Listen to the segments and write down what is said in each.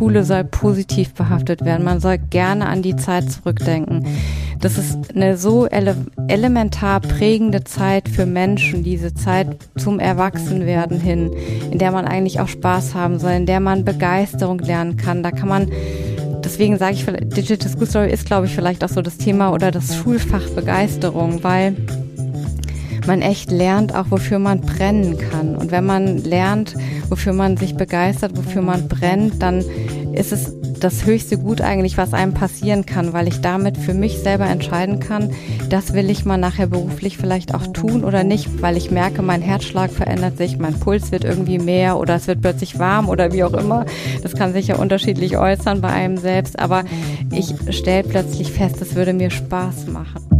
Schule soll positiv behaftet werden. Man soll gerne an die Zeit zurückdenken. Das ist eine so ele elementar prägende Zeit für Menschen, diese Zeit zum Erwachsenwerden hin, in der man eigentlich auch Spaß haben soll, in der man Begeisterung lernen kann. Da kann man deswegen sage ich, Digital School Story ist, glaube ich, vielleicht auch so das Thema oder das Schulfach Begeisterung, weil man echt lernt auch, wofür man brennen kann. Und wenn man lernt, wofür man sich begeistert, wofür man brennt, dann ist es das höchste Gut eigentlich, was einem passieren kann, weil ich damit für mich selber entscheiden kann, das will ich mal nachher beruflich vielleicht auch tun oder nicht, weil ich merke, mein Herzschlag verändert sich, mein Puls wird irgendwie mehr oder es wird plötzlich warm oder wie auch immer. Das kann sich ja unterschiedlich äußern bei einem selbst, aber ich stelle plötzlich fest, es würde mir Spaß machen.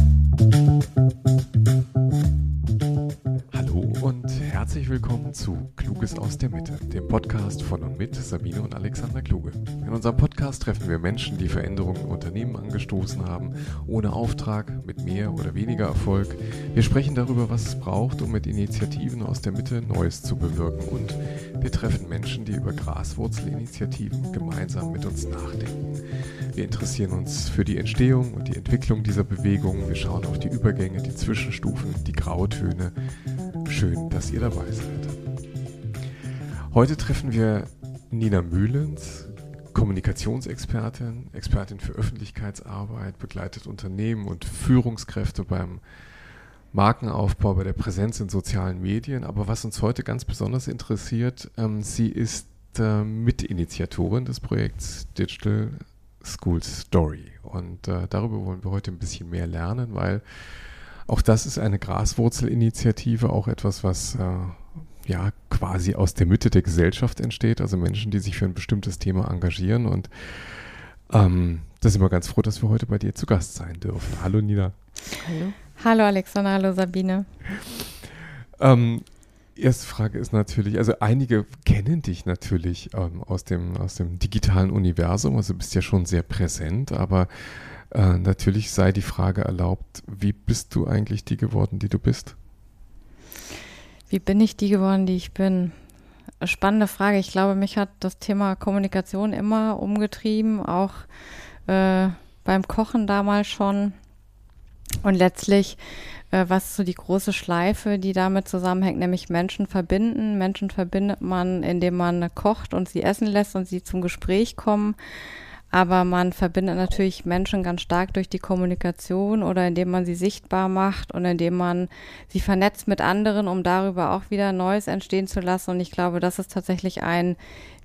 Sabine und Alexander Kluge. In unserem Podcast treffen wir Menschen, die Veränderungen im Unternehmen angestoßen haben, ohne Auftrag, mit mehr oder weniger Erfolg. Wir sprechen darüber, was es braucht, um mit Initiativen aus der Mitte Neues zu bewirken. Und wir treffen Menschen, die über Graswurzelinitiativen gemeinsam mit uns nachdenken. Wir interessieren uns für die Entstehung und die Entwicklung dieser Bewegung. Wir schauen auf die Übergänge, die Zwischenstufen, die Grautöne. Schön, dass ihr dabei seid. Heute treffen wir Nina Mühlens, Kommunikationsexpertin, Expertin für Öffentlichkeitsarbeit, begleitet Unternehmen und Führungskräfte beim Markenaufbau, bei der Präsenz in sozialen Medien. Aber was uns heute ganz besonders interessiert, ähm, sie ist äh, Mitinitiatorin des Projekts Digital School Story. Und äh, darüber wollen wir heute ein bisschen mehr lernen, weil auch das ist eine Graswurzelinitiative, auch etwas, was äh, ja quasi aus der Mitte der Gesellschaft entsteht, also Menschen, die sich für ein bestimmtes Thema engagieren. Und ähm, da sind wir ganz froh, dass wir heute bei dir zu Gast sein dürfen. Hallo Nina. Hallo. Hallo Alexander, hallo Sabine. Ähm, erste Frage ist natürlich, also einige kennen dich natürlich ähm, aus, dem, aus dem digitalen Universum, also du bist ja schon sehr präsent, aber äh, natürlich sei die Frage erlaubt, wie bist du eigentlich die geworden, die du bist? Wie bin ich die geworden, die ich bin? Spannende Frage. Ich glaube, mich hat das Thema Kommunikation immer umgetrieben, auch äh, beim Kochen damals schon. Und letztlich, äh, was so die große Schleife, die damit zusammenhängt, nämlich Menschen verbinden. Menschen verbindet man, indem man kocht und sie essen lässt und sie zum Gespräch kommen. Aber man verbindet natürlich Menschen ganz stark durch die Kommunikation oder indem man sie sichtbar macht und indem man sie vernetzt mit anderen, um darüber auch wieder Neues entstehen zu lassen. Und ich glaube, das ist tatsächlich ein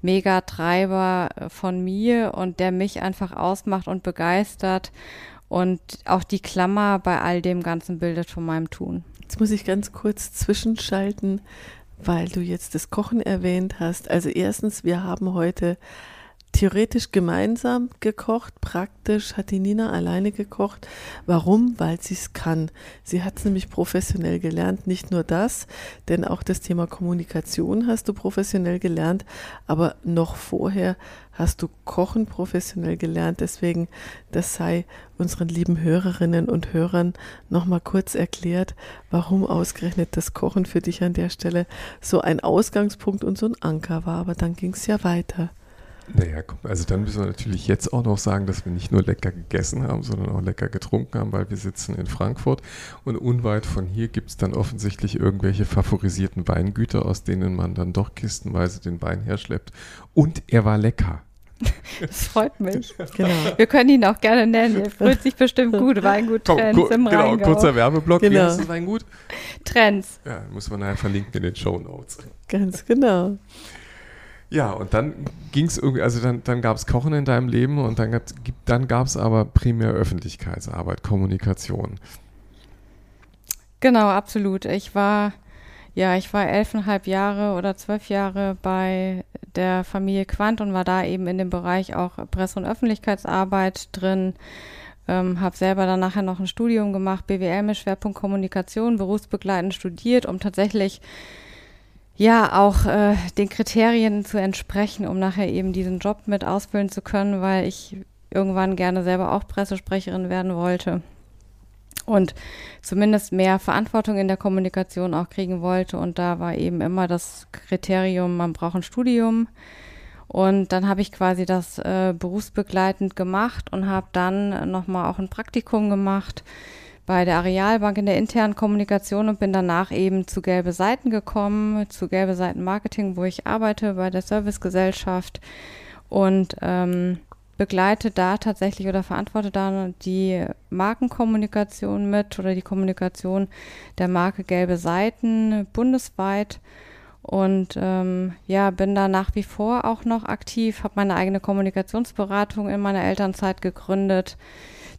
Megatreiber von mir und der mich einfach ausmacht und begeistert und auch die Klammer bei all dem Ganzen bildet von meinem Tun. Jetzt muss ich ganz kurz zwischenschalten, weil du jetzt das Kochen erwähnt hast. Also erstens, wir haben heute theoretisch gemeinsam gekocht, praktisch hat die Nina alleine gekocht. Warum? Weil sie es kann. Sie hat es nämlich professionell gelernt. Nicht nur das, denn auch das Thema Kommunikation hast du professionell gelernt, aber noch vorher hast du Kochen professionell gelernt. Deswegen, das sei unseren lieben Hörerinnen und Hörern nochmal kurz erklärt, warum ausgerechnet das Kochen für dich an der Stelle so ein Ausgangspunkt und so ein Anker war. Aber dann ging es ja weiter. Naja, also dann müssen wir natürlich jetzt auch noch sagen, dass wir nicht nur lecker gegessen haben, sondern auch lecker getrunken haben, weil wir sitzen in Frankfurt und unweit von hier gibt es dann offensichtlich irgendwelche favorisierten Weingüter, aus denen man dann doch kistenweise den Wein herschleppt. Und er war lecker. Das freut mich. Genau. Wir können ihn auch gerne nennen. Er fühlt sich bestimmt gut. Weingut Trends Komm, im genau, Rheingau. kurzer Werbeblock. Genau. Wie heißt das Weingut? Trends. Ja, muss man nachher verlinken in den Show Notes. Ganz genau. Ja, und dann ging es irgendwie, also dann, dann gab es Kochen in deinem Leben und dann, dann gab es aber primär Öffentlichkeitsarbeit, Kommunikation. Genau, absolut. Ich war, ja, ich war elfeinhalb Jahre oder zwölf Jahre bei der Familie Quant und war da eben in dem Bereich auch Presse- und Öffentlichkeitsarbeit drin. Ähm, habe selber dann nachher noch ein Studium gemacht, BWL mit Schwerpunkt Kommunikation, berufsbegleitend studiert, um tatsächlich ja auch äh, den Kriterien zu entsprechen, um nachher eben diesen Job mit ausfüllen zu können, weil ich irgendwann gerne selber auch Pressesprecherin werden wollte und zumindest mehr Verantwortung in der Kommunikation auch kriegen wollte. Und da war eben immer das Kriterium, man braucht ein Studium. Und dann habe ich quasi das äh, berufsbegleitend gemacht und habe dann nochmal auch ein Praktikum gemacht bei der Arealbank in der internen Kommunikation und bin danach eben zu Gelbe Seiten gekommen, zu Gelbe Seiten Marketing, wo ich arbeite bei der Servicegesellschaft und ähm, begleite da tatsächlich oder verantworte da die Markenkommunikation mit oder die Kommunikation der Marke Gelbe Seiten bundesweit. Und ähm, ja, bin da nach wie vor auch noch aktiv, habe meine eigene Kommunikationsberatung in meiner Elternzeit gegründet,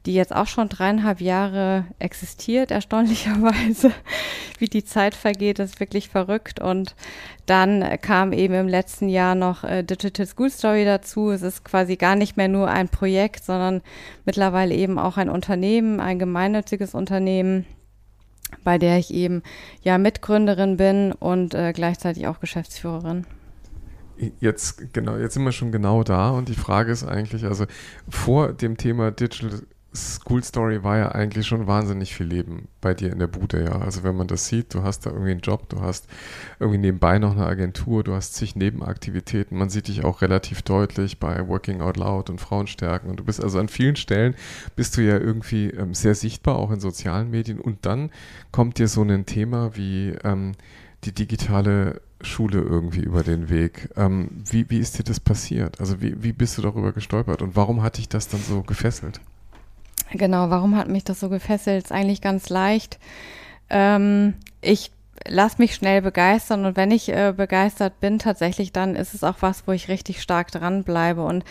die jetzt auch schon dreieinhalb Jahre existiert, erstaunlicherweise. Wie die Zeit vergeht, ist wirklich verrückt. Und dann kam eben im letzten Jahr noch äh, Digital School Story dazu. Es ist quasi gar nicht mehr nur ein Projekt, sondern mittlerweile eben auch ein Unternehmen, ein gemeinnütziges Unternehmen bei der ich eben ja Mitgründerin bin und äh, gleichzeitig auch Geschäftsführerin. Jetzt genau, jetzt sind wir schon genau da und die Frage ist eigentlich, also vor dem Thema Digital School Story war ja eigentlich schon wahnsinnig viel Leben bei dir in der Bude, ja. Also wenn man das sieht, du hast da irgendwie einen Job, du hast irgendwie nebenbei noch eine Agentur, du hast zig Nebenaktivitäten, man sieht dich auch relativ deutlich bei Working Out Loud und Frauenstärken und du bist also an vielen Stellen bist du ja irgendwie ähm, sehr sichtbar, auch in sozialen Medien und dann kommt dir so ein Thema wie ähm, die digitale Schule irgendwie über den Weg. Ähm, wie, wie ist dir das passiert? Also wie, wie bist du darüber gestolpert und warum hat dich das dann so gefesselt? Genau, warum hat mich das so gefesselt? Ist eigentlich ganz leicht. Ähm, ich lass mich schnell begeistern und wenn ich äh, begeistert bin, tatsächlich, dann ist es auch was, wo ich richtig stark dranbleibe und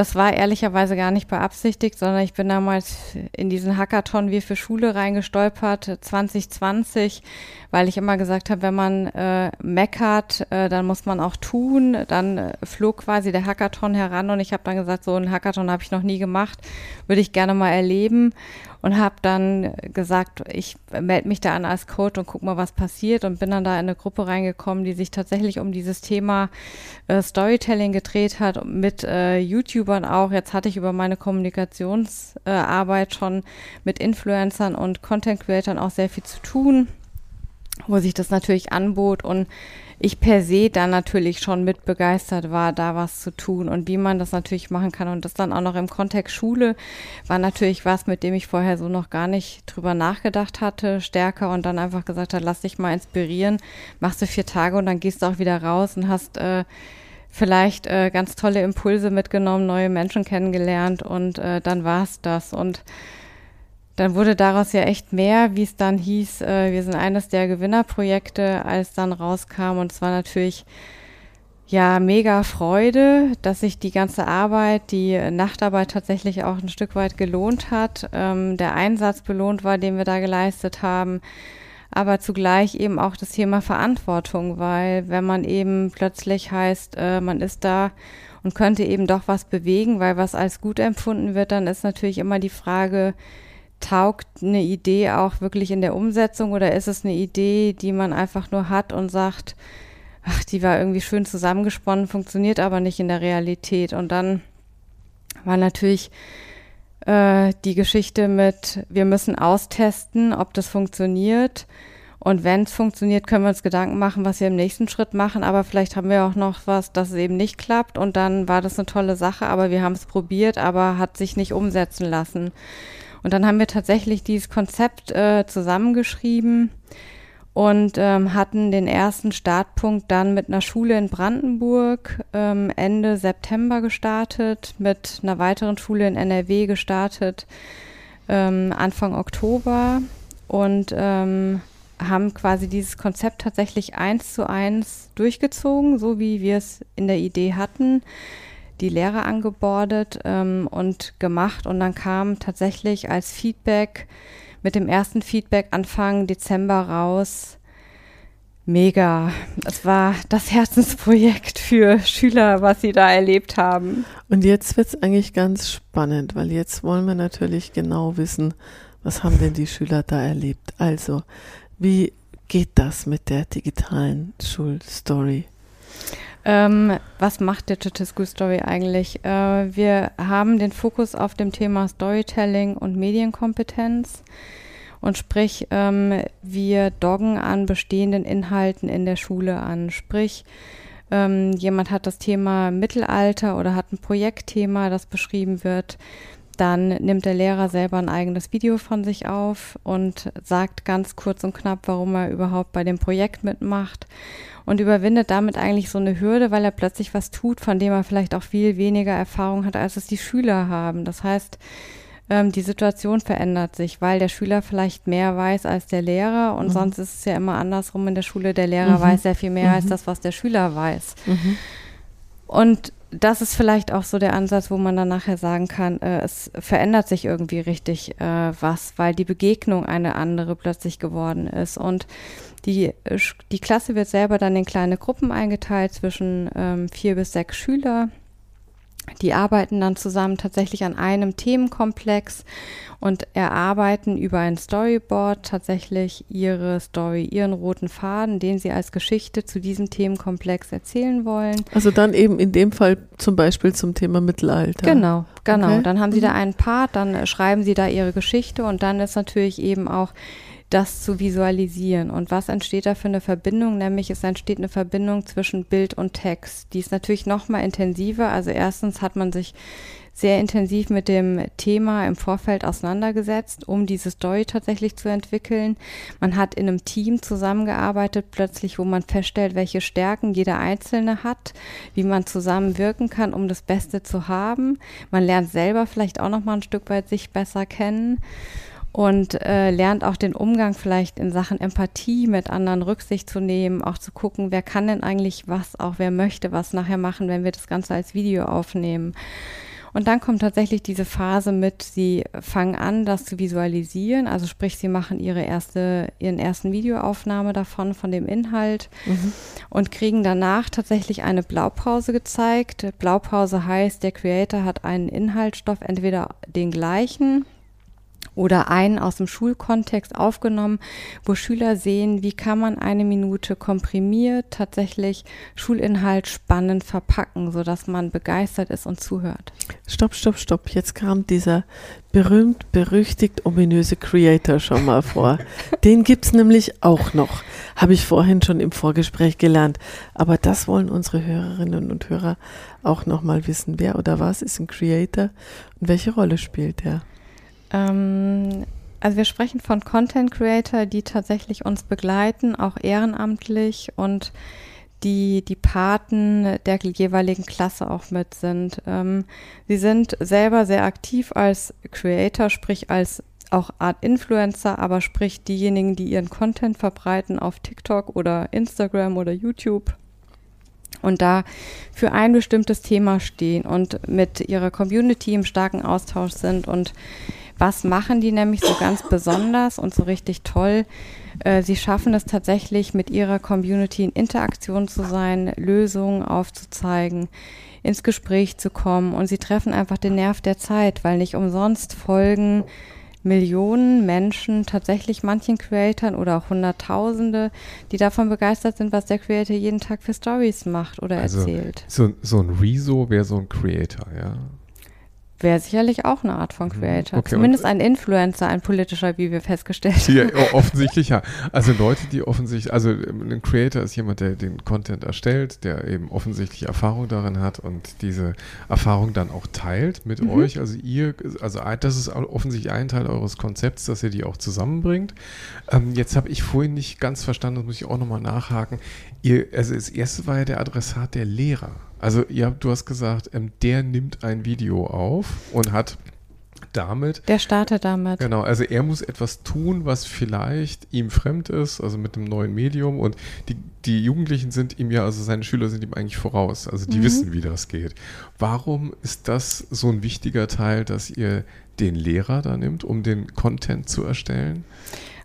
das war ehrlicherweise gar nicht beabsichtigt, sondern ich bin damals in diesen Hackathon wie für Schule reingestolpert, 2020, weil ich immer gesagt habe, wenn man äh, meckert, äh, dann muss man auch tun. Dann äh, flog quasi der Hackathon heran und ich habe dann gesagt, so ein Hackathon habe ich noch nie gemacht, würde ich gerne mal erleben und habe dann gesagt, ich melde mich da an als Coach und guck mal, was passiert und bin dann da in eine Gruppe reingekommen, die sich tatsächlich um dieses Thema äh, Storytelling gedreht hat, mit äh, YouTubern auch. Jetzt hatte ich über meine Kommunikationsarbeit äh, schon mit Influencern und Content Creatern auch sehr viel zu tun, wo sich das natürlich anbot und ich per se dann natürlich schon mit begeistert war, da was zu tun und wie man das natürlich machen kann. Und das dann auch noch im Kontext Schule war natürlich was, mit dem ich vorher so noch gar nicht drüber nachgedacht hatte, stärker und dann einfach gesagt hat, lass dich mal inspirieren, machst du vier Tage und dann gehst du auch wieder raus und hast äh, vielleicht äh, ganz tolle Impulse mitgenommen, neue Menschen kennengelernt und äh, dann war es das. Und dann wurde daraus ja echt mehr, wie es dann hieß, äh, wir sind eines der Gewinnerprojekte, als dann rauskam. Und es war natürlich ja mega Freude, dass sich die ganze Arbeit, die Nachtarbeit tatsächlich auch ein Stück weit gelohnt hat, ähm, der Einsatz belohnt war, den wir da geleistet haben. Aber zugleich eben auch das Thema Verantwortung, weil wenn man eben plötzlich heißt, äh, man ist da und könnte eben doch was bewegen, weil was als gut empfunden wird, dann ist natürlich immer die Frage, taugt eine Idee auch wirklich in der Umsetzung oder ist es eine Idee, die man einfach nur hat und sagt, ach, die war irgendwie schön zusammengesponnen, funktioniert aber nicht in der Realität. Und dann war natürlich äh, die Geschichte mit, wir müssen austesten, ob das funktioniert. Und wenn es funktioniert, können wir uns Gedanken machen, was wir im nächsten Schritt machen. Aber vielleicht haben wir auch noch was, dass es eben nicht klappt. Und dann war das eine tolle Sache, aber wir haben es probiert, aber hat sich nicht umsetzen lassen. Und dann haben wir tatsächlich dieses Konzept äh, zusammengeschrieben und ähm, hatten den ersten Startpunkt dann mit einer Schule in Brandenburg ähm, Ende September gestartet, mit einer weiteren Schule in NRW gestartet ähm, Anfang Oktober und ähm, haben quasi dieses Konzept tatsächlich eins zu eins durchgezogen, so wie wir es in der Idee hatten die Lehrer angebordet ähm, und gemacht und dann kam tatsächlich als Feedback mit dem ersten Feedback Anfang Dezember raus. Mega. Es war das Herzensprojekt für Schüler, was sie da erlebt haben. Und jetzt wird es eigentlich ganz spannend, weil jetzt wollen wir natürlich genau wissen, was haben denn die Schüler da erlebt. Also, wie geht das mit der digitalen Schulstory? Ähm, was macht Digital School Story eigentlich? Äh, wir haben den Fokus auf dem Thema Storytelling und Medienkompetenz. Und sprich, ähm, wir doggen an bestehenden Inhalten in der Schule an. Sprich, ähm, jemand hat das Thema Mittelalter oder hat ein Projektthema, das beschrieben wird. Dann nimmt der Lehrer selber ein eigenes Video von sich auf und sagt ganz kurz und knapp, warum er überhaupt bei dem Projekt mitmacht und überwindet damit eigentlich so eine Hürde, weil er plötzlich was tut, von dem er vielleicht auch viel weniger Erfahrung hat, als es die Schüler haben. Das heißt, ähm, die Situation verändert sich, weil der Schüler vielleicht mehr weiß als der Lehrer und mhm. sonst ist es ja immer andersrum in der Schule, der Lehrer mhm. weiß sehr viel mehr mhm. als das, was der Schüler weiß. Mhm. Und das ist vielleicht auch so der Ansatz, wo man dann nachher sagen kann, äh, es verändert sich irgendwie richtig äh, was, weil die Begegnung eine andere plötzlich geworden ist. Und die, die Klasse wird selber dann in kleine Gruppen eingeteilt zwischen ähm, vier bis sechs Schüler. Die arbeiten dann zusammen tatsächlich an einem Themenkomplex und erarbeiten über ein Storyboard tatsächlich ihre Story, ihren roten Faden, den sie als Geschichte zu diesem Themenkomplex erzählen wollen. Also dann eben in dem Fall zum Beispiel zum Thema Mittelalter. Genau, genau. Okay. Dann haben sie da mhm. einen Part, dann schreiben sie da ihre Geschichte und dann ist natürlich eben auch das zu visualisieren. Und was entsteht da für eine Verbindung? Nämlich es entsteht eine Verbindung zwischen Bild und Text. Die ist natürlich noch mal intensiver. Also erstens hat man sich sehr intensiv mit dem Thema im Vorfeld auseinandergesetzt, um diese Story tatsächlich zu entwickeln. Man hat in einem Team zusammengearbeitet, plötzlich, wo man feststellt, welche Stärken jeder Einzelne hat, wie man zusammenwirken kann, um das Beste zu haben. Man lernt selber vielleicht auch noch mal ein Stück weit sich besser kennen und äh, lernt auch den Umgang vielleicht in Sachen Empathie mit anderen Rücksicht zu nehmen, auch zu gucken, wer kann denn eigentlich was, auch wer möchte was nachher machen, wenn wir das Ganze als Video aufnehmen. Und dann kommt tatsächlich diese Phase mit, sie fangen an, das zu visualisieren, also sprich, sie machen ihre erste, ihren ersten Videoaufnahme davon, von dem Inhalt mhm. und kriegen danach tatsächlich eine Blaupause gezeigt. Blaupause heißt, der Creator hat einen Inhaltsstoff, entweder den gleichen oder einen aus dem Schulkontext aufgenommen, wo Schüler sehen, wie kann man eine Minute komprimiert tatsächlich Schulinhalt spannend verpacken, sodass man begeistert ist und zuhört. Stopp, stopp, stopp. Jetzt kam dieser berühmt, berüchtigt, ominöse Creator schon mal vor. Den gibt es nämlich auch noch. Habe ich vorhin schon im Vorgespräch gelernt. Aber das wollen unsere Hörerinnen und Hörer auch nochmal wissen. Wer oder was ist ein Creator und welche Rolle spielt er? Ähm, also wir sprechen von Content Creator, die tatsächlich uns begleiten, auch ehrenamtlich und die die Paten der jeweiligen Klasse auch mit sind. Ähm, sie sind selber sehr aktiv als Creator, sprich als auch Art Influencer, aber sprich diejenigen, die ihren Content verbreiten auf TikTok oder Instagram oder YouTube und da für ein bestimmtes Thema stehen und mit ihrer Community im starken Austausch sind und was machen die nämlich so ganz besonders und so richtig toll? Äh, sie schaffen es tatsächlich, mit ihrer Community in Interaktion zu sein, Lösungen aufzuzeigen, ins Gespräch zu kommen und sie treffen einfach den Nerv der Zeit, weil nicht umsonst folgen Millionen Menschen tatsächlich manchen Creatoren oder auch Hunderttausende, die davon begeistert sind, was der Creator jeden Tag für Stories macht oder also erzählt. So, so ein Rezo wäre so ein Creator, ja wäre sicherlich auch eine Art von mhm. Creator. Okay, Zumindest ein Influencer, ein politischer, wie wir festgestellt haben. Ja, offensichtlich ja. Also Leute, die offensichtlich, also ähm, ein Creator ist jemand, der den Content erstellt, der eben offensichtlich Erfahrung darin hat und diese Erfahrung dann auch teilt mit mhm. euch. Also ihr, also das ist offensichtlich ein Teil eures Konzepts, dass ihr die auch zusammenbringt. Ähm, jetzt habe ich vorhin nicht ganz verstanden, das muss ich auch nochmal nachhaken. Ihr, also das erste war ja der Adressat der Lehrer. Also ja, du hast gesagt, ähm, der nimmt ein Video auf und hat damit. Der startet damit. Genau, also er muss etwas tun, was vielleicht ihm fremd ist, also mit dem neuen Medium. Und die, die Jugendlichen sind ihm ja, also seine Schüler sind ihm eigentlich voraus. Also die mhm. wissen, wie das geht. Warum ist das so ein wichtiger Teil, dass ihr den Lehrer da nimmt, um den Content zu erstellen?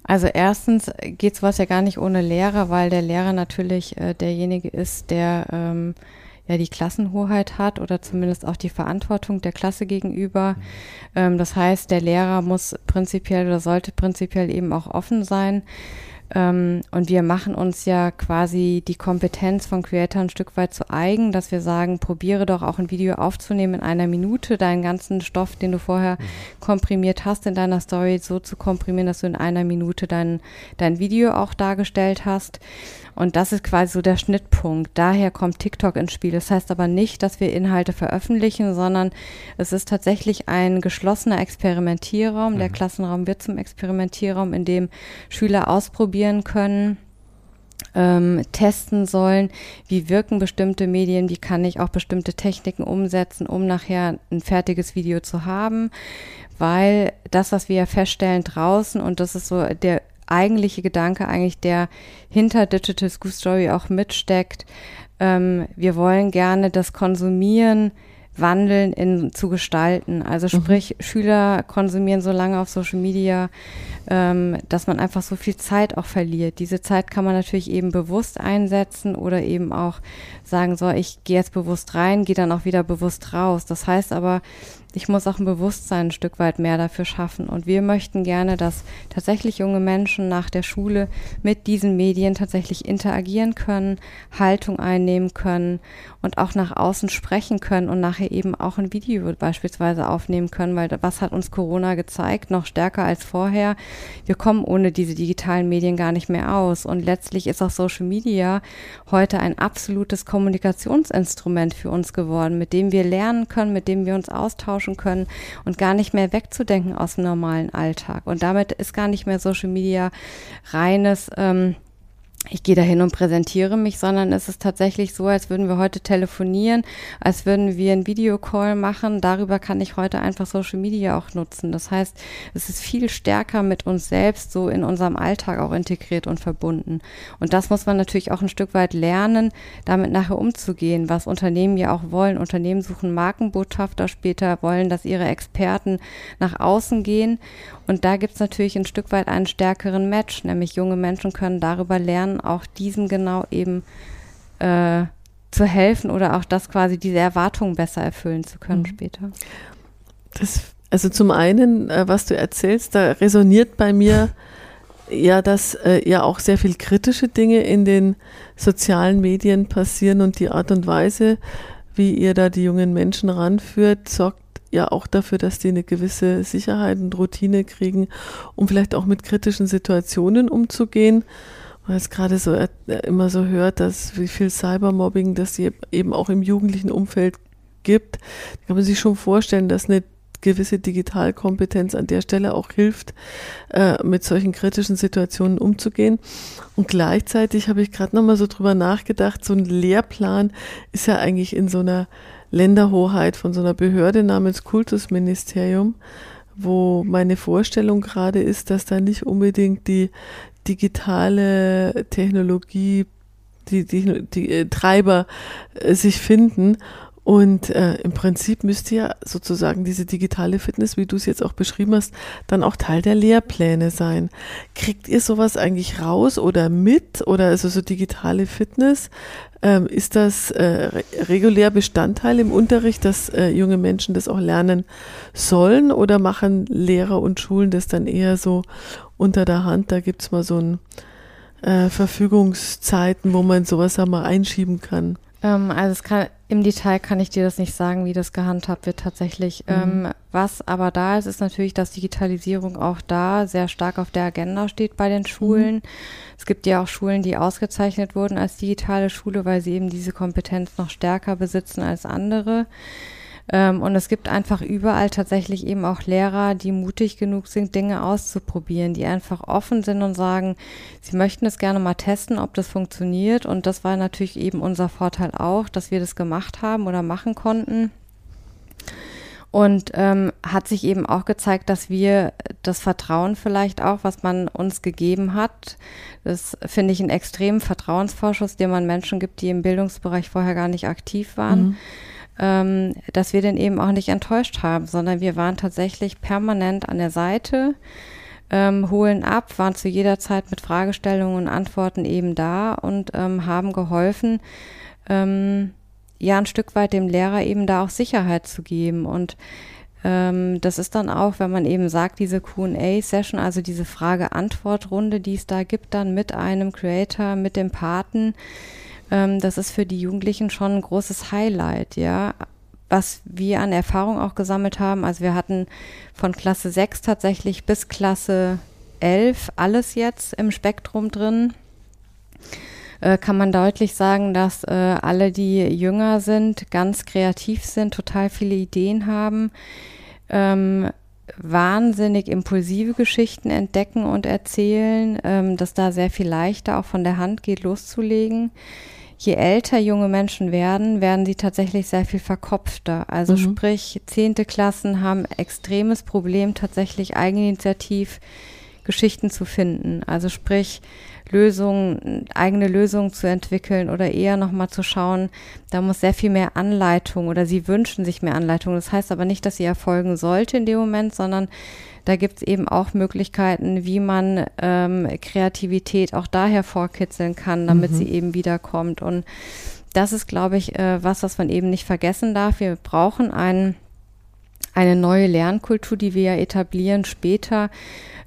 Also erstens geht sowas ja gar nicht ohne Lehrer, weil der Lehrer natürlich äh, derjenige ist, der ähm, ja die Klassenhoheit hat oder zumindest auch die Verantwortung der Klasse gegenüber. Mhm. Ähm, das heißt, der Lehrer muss prinzipiell oder sollte prinzipiell eben auch offen sein Ähm, und wir machen uns ja quasi die Kompetenz von Creator ein Stück weit zu eigen, dass wir sagen, probiere doch auch ein Video aufzunehmen in einer Minute, deinen ganzen Stoff, den du vorher mhm. komprimiert hast in deiner Story, so zu komprimieren, dass du in einer Minute dein, dein Video auch dargestellt hast. Und das ist quasi so der Schnittpunkt. Daher kommt TikTok ins Spiel. Das heißt aber nicht, dass wir Inhalte veröffentlichen, sondern es ist tatsächlich ein geschlossener Experimentierraum. Mhm. Der Klassenraum wird zum Experimentierraum, in dem Schüler ausprobieren können, ähm, testen sollen, wie wirken bestimmte Medien, wie kann ich auch bestimmte Techniken umsetzen, um nachher ein fertiges Video zu haben, weil das, was wir feststellen draußen, und das ist so der eigentliche Gedanke eigentlich, der hinter Digital School Story auch mitsteckt. Ähm, wir wollen gerne das Konsumieren wandeln in zu gestalten. Also mhm. sprich, mhm. Schüler konsumieren so lange auf Social Media, ähm, dass man einfach so viel Zeit auch verliert. Diese Zeit kann man natürlich eben bewusst einsetzen oder eben auch sagen, so, ich gehe jetzt bewusst rein, gehe dann auch wieder bewusst raus. Das heißt aber, ich muss auch ein Bewusstsein ein Stück weit mehr dafür schaffen. Und wir möchten gerne, dass tatsächlich junge Menschen nach der Schule mit diesen Medien tatsächlich interagieren können, Haltung einnehmen können und auch nach außen sprechen können und nachher eben auch ein Video beispielsweise aufnehmen können, weil was hat uns Corona gezeigt, noch stärker als vorher. Wir kommen ohne diese digitalen Medien gar nicht mehr aus. Und letztlich ist auch Social Media heute ein absolutes Kommunikationsinstrument für uns geworden, mit dem wir lernen können, mit dem wir uns austauschen können und gar nicht mehr wegzudenken aus dem normalen Alltag. Und damit ist gar nicht mehr Social Media reines ähm, ich gehe dahin und präsentiere mich, sondern es ist tatsächlich so, als würden wir heute telefonieren, als würden wir einen Videocall machen. Darüber kann ich heute einfach Social Media auch nutzen. Das heißt, es ist viel stärker mit uns selbst so in unserem Alltag auch integriert und verbunden. Und das muss man natürlich auch ein Stück weit lernen, damit nachher umzugehen, was Unternehmen ja auch wollen. Unternehmen suchen Markenbotschafter später, wollen, dass ihre Experten nach außen gehen. Und da gibt es natürlich ein Stück weit einen stärkeren Match, nämlich junge Menschen können darüber lernen, auch diesem genau eben äh, zu helfen oder auch das quasi diese Erwartungen besser erfüllen zu können mhm. später. Das, also zum einen, äh, was du erzählst, da resoniert bei mir ja, dass äh, ja auch sehr viel kritische Dinge in den sozialen Medien passieren und die Art und Weise, wie ihr da die jungen Menschen ranführt, sorgt ja auch dafür, dass die eine gewisse Sicherheit und Routine kriegen, um vielleicht auch mit kritischen Situationen umzugehen. Man es gerade so äh, immer so hört, dass wie viel Cybermobbing das eben auch im jugendlichen Umfeld gibt, kann man sich schon vorstellen, dass eine gewisse Digitalkompetenz an der Stelle auch hilft, äh, mit solchen kritischen Situationen umzugehen. Und gleichzeitig habe ich gerade nochmal so drüber nachgedacht, so ein Lehrplan ist ja eigentlich in so einer Länderhoheit von so einer Behörde namens Kultusministerium, wo meine Vorstellung gerade ist, dass da nicht unbedingt die digitale Technologie, die, die, die äh, Treiber äh, sich finden und äh, im Prinzip müsste ja sozusagen diese digitale Fitness, wie du es jetzt auch beschrieben hast, dann auch Teil der Lehrpläne sein. Kriegt ihr sowas eigentlich raus oder mit? Oder also so digitale Fitness? Ähm, ist das äh, regulär Bestandteil im Unterricht, dass äh, junge Menschen das auch lernen sollen? Oder machen Lehrer und Schulen das dann eher so unter der Hand? Da gibt's mal so ein äh, Verfügungszeiten, wo man sowas einmal einschieben kann. Ähm, also es kann, im Detail kann ich dir das nicht sagen, wie das gehandhabt wird tatsächlich. Mhm. Ähm, was aber da ist, ist natürlich, dass Digitalisierung auch da sehr stark auf der Agenda steht bei den Schulen. Mhm. Es gibt ja auch Schulen, die ausgezeichnet wurden als digitale Schule, weil sie eben diese Kompetenz noch stärker besitzen als andere. Ähm, und es gibt einfach überall tatsächlich eben auch Lehrer, die mutig genug sind, Dinge auszuprobieren, die einfach offen sind und sagen, sie möchten es gerne mal testen, ob das funktioniert. Und das war natürlich eben unser Vorteil auch, dass wir das gemacht haben oder machen konnten. Und ähm, hat sich eben auch gezeigt, dass wir das Vertrauen vielleicht auch, was man uns gegeben hat, das finde ich einen extremen Vertrauensvorschuss, den man Menschen gibt, die im Bildungsbereich vorher gar nicht aktiv waren. Mhm ähm, dass wir den eben auch nicht enttäuscht haben, sondern wir waren tatsächlich permanent an der Seite, ähm, holen ab, waren zu jeder Zeit mit Fragestellungen und Antworten eben da und ähm, haben geholfen, ähm, ja ein Stück weit dem Lehrer eben da auch Sicherheit zu geben. Und ähm, das ist dann auch, wenn man eben sagt, diese QA-Session, also diese Frage-Antwort-Runde, die es da gibt, dann mit einem Creator, mit dem Paten, ähm, das ist für die Jugendlichen schon ein großes Highlight, ja. Was wir an Erfahrung auch gesammelt haben, also wir hatten von Klasse 6 tatsächlich bis Klasse 11 alles jetzt im Spektrum drin äh, kann man deutlich sagen, dass äh, alle, die jünger sind, ganz kreativ sind, total viele Ideen haben, ähm, wahnsinnig impulsive Geschichten entdecken und erzählen, ähm, dass da sehr viel leichter auch von der Hand geht, loszulegen. Je älter junge Menschen werden, werden sie tatsächlich sehr viel verkopfter. Also mhm. sprich, zehnte Klassen haben extremes Problem, tatsächlich eigeninitiativ Geschichten zu finden. Also sprich, Lösungen, eigene Lösungen zu entwickeln oder eher nochmal zu schauen, da muss sehr viel mehr Anleitung oder sie wünschen sich mehr Anleitung. Das heißt aber nicht, dass sie erfolgen sollte in dem Moment, sondern da gibt es eben auch Möglichkeiten, wie man ähm, Kreativität auch da hervorkitzeln kann, damit mhm. sie eben wiederkommt. Und das ist, glaube ich, äh, was, was man eben nicht vergessen darf. Wir brauchen einen eine neue Lernkultur, die wir ja etablieren später,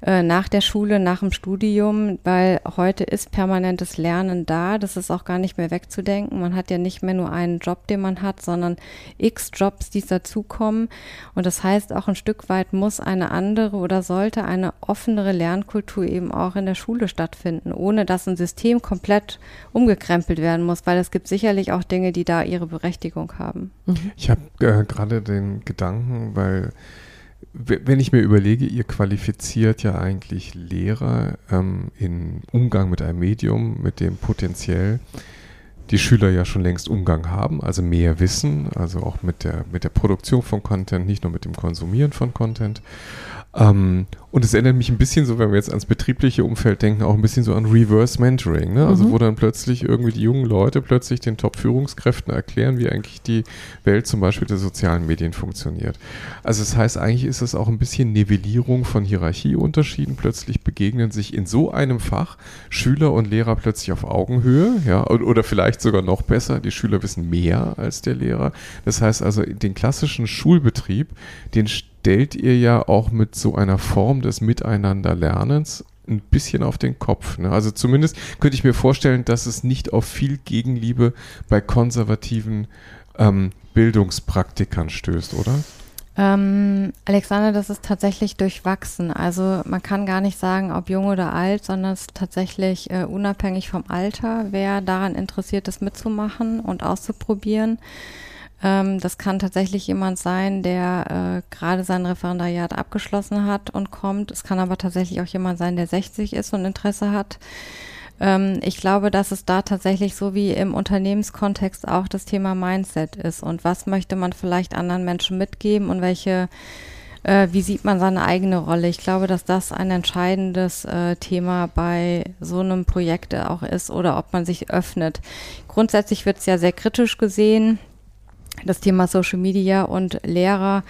äh, nach der Schule, nach dem Studium, weil heute ist permanentes Lernen da. Das ist auch gar nicht mehr wegzudenken. Man hat ja nicht mehr nur einen Job, den man hat, sondern x Jobs, die dazukommen. Und das heißt, auch ein Stück weit muss eine andere oder sollte eine offenere Lernkultur eben auch in der Schule stattfinden, ohne dass ein System komplett umgekrempelt werden muss, weil es gibt sicherlich auch Dinge, die da ihre Berechtigung haben. Ich habe äh, gerade den Gedanken, weil wenn ich mir überlege, ihr qualifiziert ja eigentlich Lehrer ähm, in Umgang mit einem Medium, mit dem potenziell die Schüler ja schon längst Umgang haben, also mehr wissen, also auch mit der, mit der Produktion von Content, nicht nur mit dem Konsumieren von Content. Ähm, und es erinnert mich ein bisschen so, wenn wir jetzt ans betriebliche Umfeld denken, auch ein bisschen so an Reverse Mentoring, ne? Also mhm. wo dann plötzlich irgendwie die jungen Leute plötzlich den Top-Führungskräften erklären, wie eigentlich die Welt zum Beispiel der sozialen Medien funktioniert. Also das heißt, eigentlich ist es auch ein bisschen Nivellierung von Hierarchieunterschieden. Plötzlich begegnen sich in so einem Fach Schüler und Lehrer plötzlich auf Augenhöhe, ja, oder vielleicht sogar noch besser, die Schüler wissen mehr als der Lehrer. Das heißt also, den klassischen Schulbetrieb, den stellt ihr ja auch mit so einer Form des Miteinanderlernens ein bisschen auf den Kopf. Ne? Also zumindest könnte ich mir vorstellen, dass es nicht auf viel Gegenliebe bei konservativen ähm, Bildungspraktikern stößt, oder? Ähm, Alexander, das ist tatsächlich durchwachsen. Also man kann gar nicht sagen, ob jung oder alt, sondern es ist tatsächlich äh, unabhängig vom Alter, wer daran interessiert ist, mitzumachen und auszuprobieren. Ähm, das kann tatsächlich jemand sein, der äh, gerade sein Referendariat abgeschlossen hat und kommt. Es kann aber tatsächlich auch jemand sein, der 60 ist und Interesse hat. Ähm, ich glaube, dass es da tatsächlich so wie im Unternehmenskontext auch das Thema Mindset ist und was möchte man vielleicht anderen Menschen mitgeben und welche äh, wie sieht man seine eigene Rolle? Ich glaube, dass das ein entscheidendes äh, Thema bei so einem Projekt auch ist oder ob man sich öffnet. Grundsätzlich wird es ja sehr kritisch gesehen das Thema Social Media und Lehrer,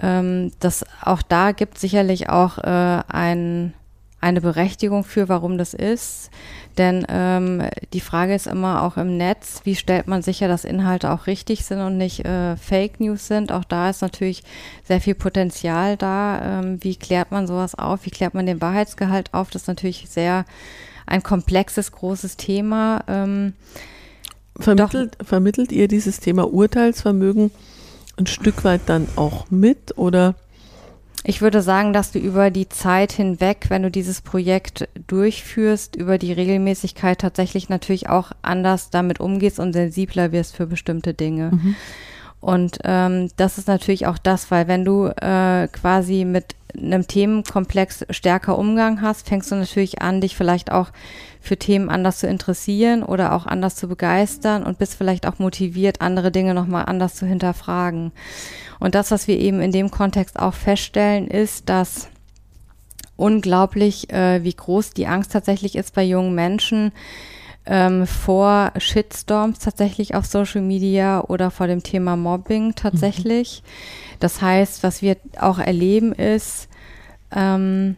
ähm, das auch da gibt sicherlich auch äh, ein, eine Berechtigung für, warum das ist. Denn ähm, die Frage ist immer auch im Netz, wie stellt man sicher, dass Inhalte auch richtig sind und nicht äh, Fake News sind. Auch da ist natürlich sehr viel Potenzial da. Ähm, wie klärt man sowas auf? Wie klärt man den Wahrheitsgehalt auf? Das ist natürlich sehr ein komplexes, großes Thema. Ähm, Vermittelt, vermittelt ihr dieses Thema Urteilsvermögen ein Stück weit dann auch mit oder? Ich würde sagen, dass du über die Zeit hinweg, wenn du dieses Projekt durchführst, über die Regelmäßigkeit tatsächlich natürlich auch anders damit umgehst und sensibler wirst für bestimmte Dinge. Mhm. Und ähm, das ist natürlich auch das, weil wenn du äh, quasi mit einem Themenkomplex stärker Umgang hast, fängst du natürlich an, dich vielleicht auch für Themen anders zu interessieren oder auch anders zu begeistern und bist vielleicht auch motiviert, andere Dinge nochmal anders zu hinterfragen. Und das, was wir eben in dem Kontext auch feststellen, ist, dass unglaublich, äh, wie groß die Angst tatsächlich ist bei jungen Menschen, ähm, vor Shitstorms tatsächlich auf Social Media oder vor dem Thema Mobbing tatsächlich. Mhm. Das heißt, was wir auch erleben ist, ähm,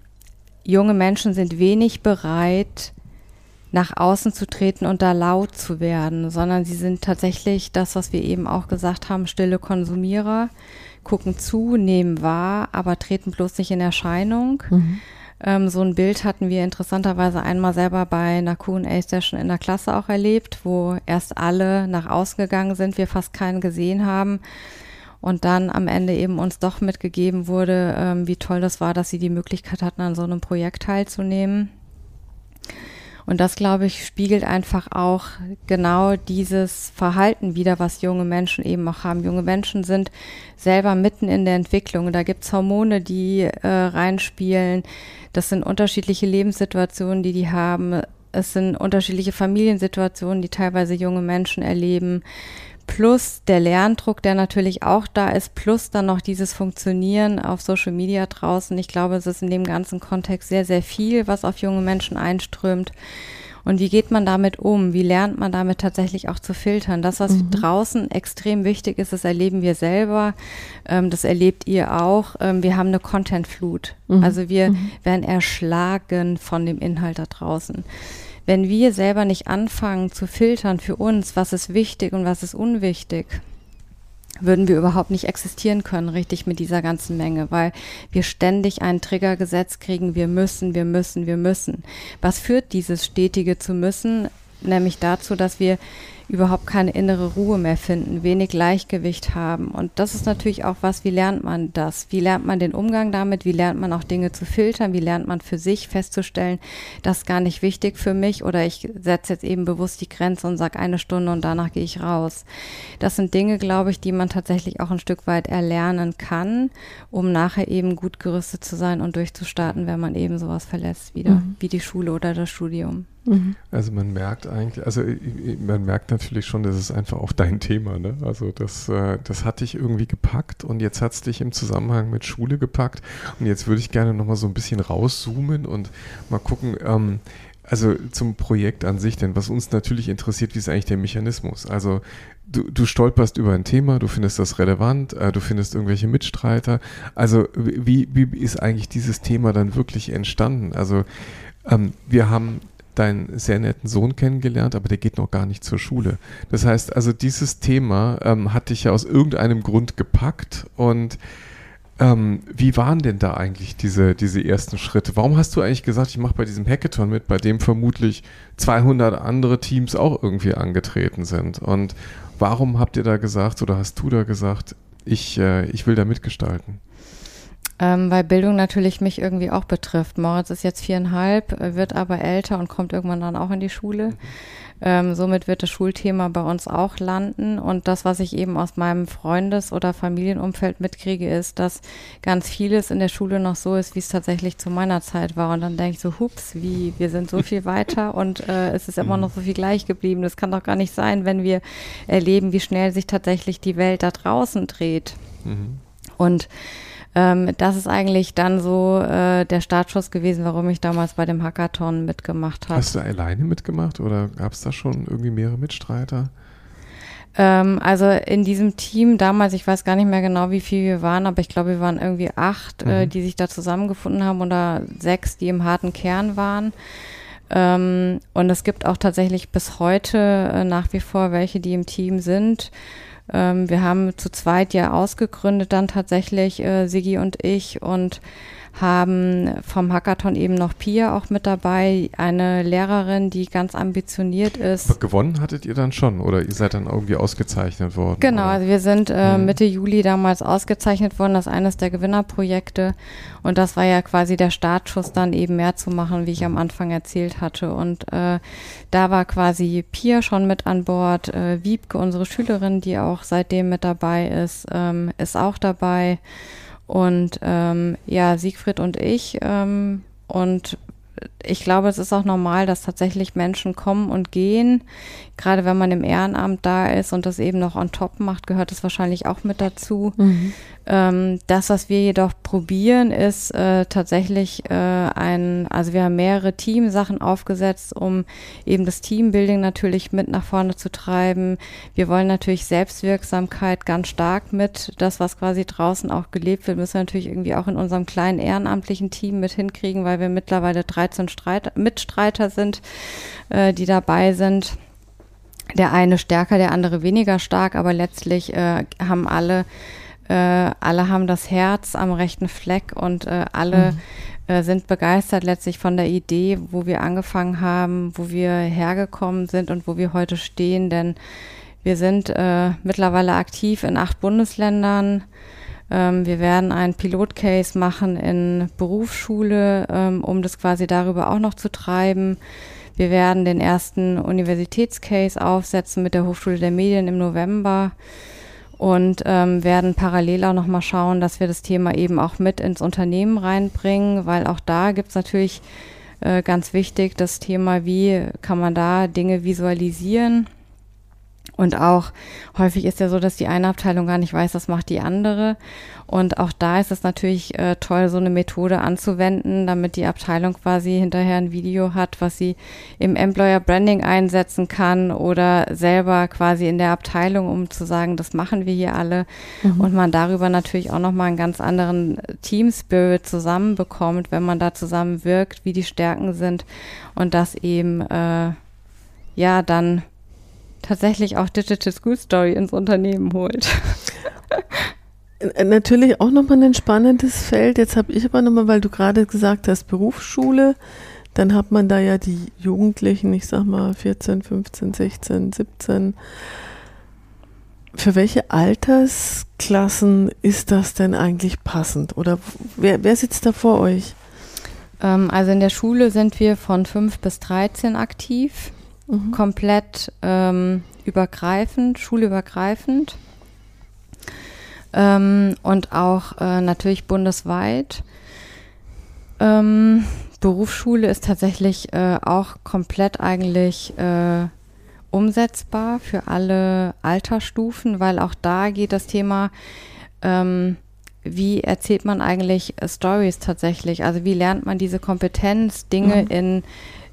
junge Menschen sind wenig bereit, nach außen zu treten und da laut zu werden, sondern sie sind tatsächlich das, was wir eben auch gesagt haben, stille Konsumierer gucken zu, nehmen wahr, aber treten bloß nicht in Erscheinung. Mhm. Ähm, so ein Bild hatten wir interessanterweise einmal selber bei einer Q&A-Session in der Klasse auch erlebt, wo erst alle nach außen gegangen sind, wir fast keinen gesehen haben und dann am Ende eben uns doch mitgegeben wurde, ähm, wie toll das war, dass sie die Möglichkeit hatten, an so einem Projekt teilzunehmen. Und das, glaube ich, spiegelt einfach auch genau dieses Verhalten wieder, was junge Menschen eben auch haben. Junge Menschen sind selber mitten in der Entwicklung. Da gibt's Hormone, die äh, reinspielen. Das sind unterschiedliche Lebenssituationen, die die haben. Es sind unterschiedliche Familiensituationen, die teilweise junge Menschen erleben plus der Lerndruck, der natürlich auch da ist, plus dann noch dieses Funktionieren auf Social Media draußen. Ich glaube, es ist in dem ganzen Kontext sehr, sehr viel, was auf junge Menschen einströmt. Und wie geht man damit um? Wie lernt man damit tatsächlich auch zu filtern? Das, was mhm. draußen extrem wichtig ist, das erleben wir selber, ähm, das erlebt ihr auch. Ähm, wir haben eine Content-Flut. Mhm. Also wir mhm. werden erschlagen von dem Inhalt da draußen wenn wir selber nicht anfangen zu filtern für uns, was ist wichtig und was ist unwichtig, würden wir überhaupt nicht existieren können, richtig mit dieser ganzen Menge, weil wir ständig ein Triggergesetz kriegen, wir müssen, wir müssen, wir müssen. Was führt dieses stetige zu müssen? Nämlich dazu, dass wir überhaupt keine innere Ruhe mehr finden, wenig Gleichgewicht haben. Und das ist natürlich auch was, wie lernt man das? Wie lernt man den Umgang damit? Wie lernt man auch Dinge zu filtern? Wie lernt man für sich festzustellen, das ist gar nicht wichtig für mich oder ich setze jetzt eben bewusst die Grenze und sage eine Stunde und danach gehe ich raus. Das sind Dinge, glaube ich, die man tatsächlich auch ein Stück weit erlernen kann, um nachher eben gut gerüstet zu sein und durchzustarten, wenn man eben sowas verlässt wieder, mhm. wie die Schule oder das Studium. Mhm. Also man merkt eigentlich, also man merkt natürlich schon, das ist einfach auch dein Thema. Ne? Also das, äh, das hat dich irgendwie gepackt und jetzt hat es dich im Zusammenhang mit Schule gepackt. Und jetzt würde ich gerne nochmal so ein bisschen rauszoomen und mal gucken, ähm, also zum Projekt an sich, denn was uns natürlich interessiert, wie ist eigentlich der Mechanismus? Also du, du stolperst über ein Thema, du findest das relevant, äh, du findest irgendwelche Mitstreiter. Also wie, wie ist eigentlich dieses Thema dann wirklich entstanden? Also ähm, wir haben deinen sehr netten Sohn kennengelernt, aber der geht noch gar nicht zur Schule. Das heißt, also dieses Thema ähm, hat dich ja aus irgendeinem Grund gepackt und ähm, wie waren denn da eigentlich diese, diese ersten Schritte? Warum hast du eigentlich gesagt, ich mache bei diesem Hackathon mit, bei dem vermutlich 200 andere Teams auch irgendwie angetreten sind? Und warum habt ihr da gesagt oder hast du da gesagt, ich, äh, ich will da mitgestalten? Ähm, weil Bildung natürlich mich irgendwie auch betrifft. Moritz ist jetzt viereinhalb, äh, wird aber älter und kommt irgendwann dann auch in die Schule. Mhm. Ähm, somit wird das Schulthema bei uns auch landen. Und das, was ich eben aus meinem Freundes- oder Familienumfeld mitkriege, ist, dass ganz vieles in der Schule noch so ist, wie es tatsächlich zu meiner Zeit war. Und dann denke ich so, hups, wie, wir sind so viel weiter und äh, es ist immer noch so viel gleich geblieben. Das kann doch gar nicht sein, wenn wir erleben, wie schnell sich tatsächlich die Welt da draußen dreht. Mhm. Und ähm, das ist eigentlich dann so äh, der Startschuss gewesen, warum ich damals bei dem Hackathon mitgemacht habe. Hast du alleine mitgemacht oder gab es da schon irgendwie mehrere Mitstreiter? Ähm, also in diesem Team damals, ich weiß gar nicht mehr genau, wie viel wir waren, aber ich glaube, wir waren irgendwie acht, äh, mhm. äh, die sich da zusammengefunden haben oder sechs, die im harten Kern waren. Ähm, und es gibt auch tatsächlich bis heute äh, nach wie vor welche, die im Team sind. Ähm, wir haben zu zweit ja ausgegründet, dann tatsächlich äh, Sigi und ich und haben vom Hackathon eben noch Pia auch mit dabei, eine Lehrerin, die ganz ambitioniert ist. Aber gewonnen hattet ihr dann schon oder ihr seid dann irgendwie ausgezeichnet worden? Genau, oder? also wir sind äh, mhm. Mitte Juli damals ausgezeichnet worden, das ist eines der Gewinnerprojekte und das war ja quasi der Startschuss, dann eben mehr zu machen, wie ich am Anfang erzählt hatte und äh, da war quasi Pia schon mit an Bord, äh, Wiebke, unsere Schülerin, die auch seitdem mit dabei ist, ähm, ist auch dabei. Und ähm, ja, Siegfried und ich. Ähm, und ich glaube, es ist auch normal, dass tatsächlich Menschen kommen und gehen. Gerade wenn man im Ehrenamt da ist und das eben noch on top macht, gehört es wahrscheinlich auch mit dazu. Mhm. Ähm, das, was wir jedoch probieren, ist äh, tatsächlich äh, ein, also wir haben mehrere Teamsachen aufgesetzt, um eben das Teambuilding natürlich mit nach vorne zu treiben. Wir wollen natürlich Selbstwirksamkeit ganz stark mit. Das, was quasi draußen auch gelebt wird, müssen wir natürlich irgendwie auch in unserem kleinen ehrenamtlichen Team mit hinkriegen, weil wir mittlerweile 13 Streiter, Mitstreiter sind, äh, die dabei sind. Der eine stärker, der andere weniger stark, aber letztlich äh, haben alle äh, alle haben das Herz am rechten Fleck und äh, alle mhm. äh, sind begeistert letztlich von der Idee, wo wir angefangen haben, wo wir hergekommen sind und wo wir heute stehen, denn wir sind äh, mittlerweile aktiv in acht Bundesländern. Ähm, wir werden einen Pilotcase machen in Berufsschule, ähm, um das quasi darüber auch noch zu treiben. Wir werden den ersten Universitätscase aufsetzen mit der Hochschule der Medien im November und ähm, werden parallel auch nochmal schauen, dass wir das Thema eben auch mit ins Unternehmen reinbringen, weil auch da gibt es natürlich äh, ganz wichtig das Thema, wie kann man da Dinge visualisieren und auch häufig ist ja so, dass die eine Abteilung gar nicht weiß, was macht die andere. Und auch da ist es natürlich äh, toll, so eine Methode anzuwenden, damit die Abteilung quasi hinterher ein Video hat, was sie im Employer Branding einsetzen kann oder selber quasi in der Abteilung, um zu sagen, das machen wir hier alle. Mhm. Und man darüber natürlich auch nochmal einen ganz anderen Team Spirit zusammenbekommt, wenn man da zusammen wirkt, wie die Stärken sind und das eben, äh, ja, dann tatsächlich auch Digital School Story ins Unternehmen holt. Natürlich auch nochmal ein spannendes Feld. Jetzt habe ich aber nochmal, weil du gerade gesagt hast, Berufsschule, dann hat man da ja die Jugendlichen, ich sag mal 14, 15, 16, 17. Für welche Altersklassen ist das denn eigentlich passend? Oder wer, wer sitzt da vor euch? Ähm, also in der Schule sind wir von 5 bis 13 aktiv mhm. komplett ähm, übergreifend, schulübergreifend ähm, und auch äh, natürlich bundesweit. Ähm, Berufsschule ist tatsächlich äh, auch komplett eigentlich äh, umsetzbar für alle Altersstufen, weil auch da geht das Thema, ähm, wie erzählt man eigentlich äh, Stories tatsächlich? Also wie lernt man diese Kompetenz, Dinge mhm. in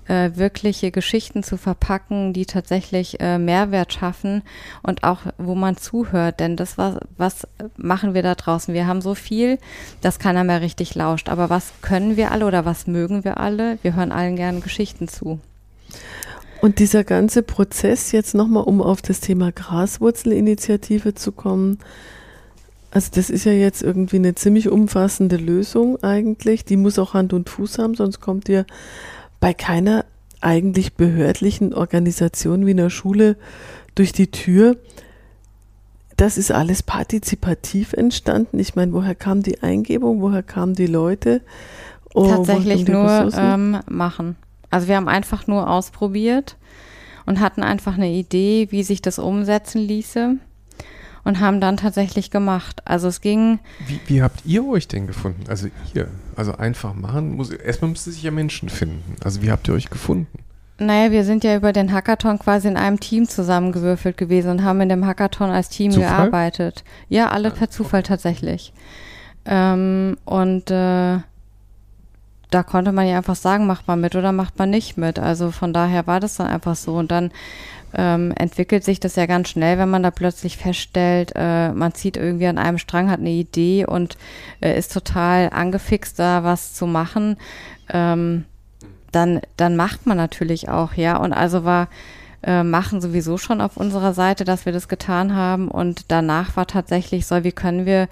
äh, wirkliche Geschichten zu verpacken, die tatsächlich äh, Mehrwert schaffen und auch, wo man zuhört. Denn das was, was machen wir da draußen? Wir haben so viel, dass keiner mehr richtig lauscht. Aber was können wir alle oder was mögen wir alle? Wir hören allen gerne Geschichten zu. Und dieser ganze Prozess jetzt nochmal, um auf das Thema Graswurzelinitiative zu kommen, also das ist ja jetzt irgendwie eine ziemlich umfassende Lösung eigentlich. Die muss auch Hand und Fuß haben, sonst kommt ihr bei keiner eigentlich behördlichen Organisation wie einer Schule durch die Tür. Das ist alles partizipativ entstanden. Ich meine, woher kam die Eingebung? Woher kamen die Leute? Oh, Tatsächlich nur ähm, machen. Also wir haben einfach nur ausprobiert und hatten einfach eine Idee, wie sich das umsetzen ließe und haben dann tatsächlich gemacht. Also es ging. Wie, wie habt ihr euch denn gefunden? Also ihr, also einfach machen muss. Erstmal müsste sich ja Menschen finden. Also wie habt ihr euch gefunden? Naja, wir sind ja über den Hackathon quasi in einem Team zusammengewürfelt gewesen und haben in dem Hackathon als Team Zufall? gearbeitet. Ja, alle per Zufall tatsächlich. Ähm, und äh, da konnte man ja einfach sagen, macht man mit oder macht man nicht mit. Also von daher war das dann einfach so. Und dann ähm, entwickelt sich das ja ganz schnell, wenn man da plötzlich feststellt, äh, man zieht irgendwie an einem Strang, hat eine Idee und äh, ist total angefixt, da was zu machen, ähm, dann, dann macht man natürlich auch, ja. Und also war äh, machen sowieso schon auf unserer Seite, dass wir das getan haben. Und danach war tatsächlich so, wie können wir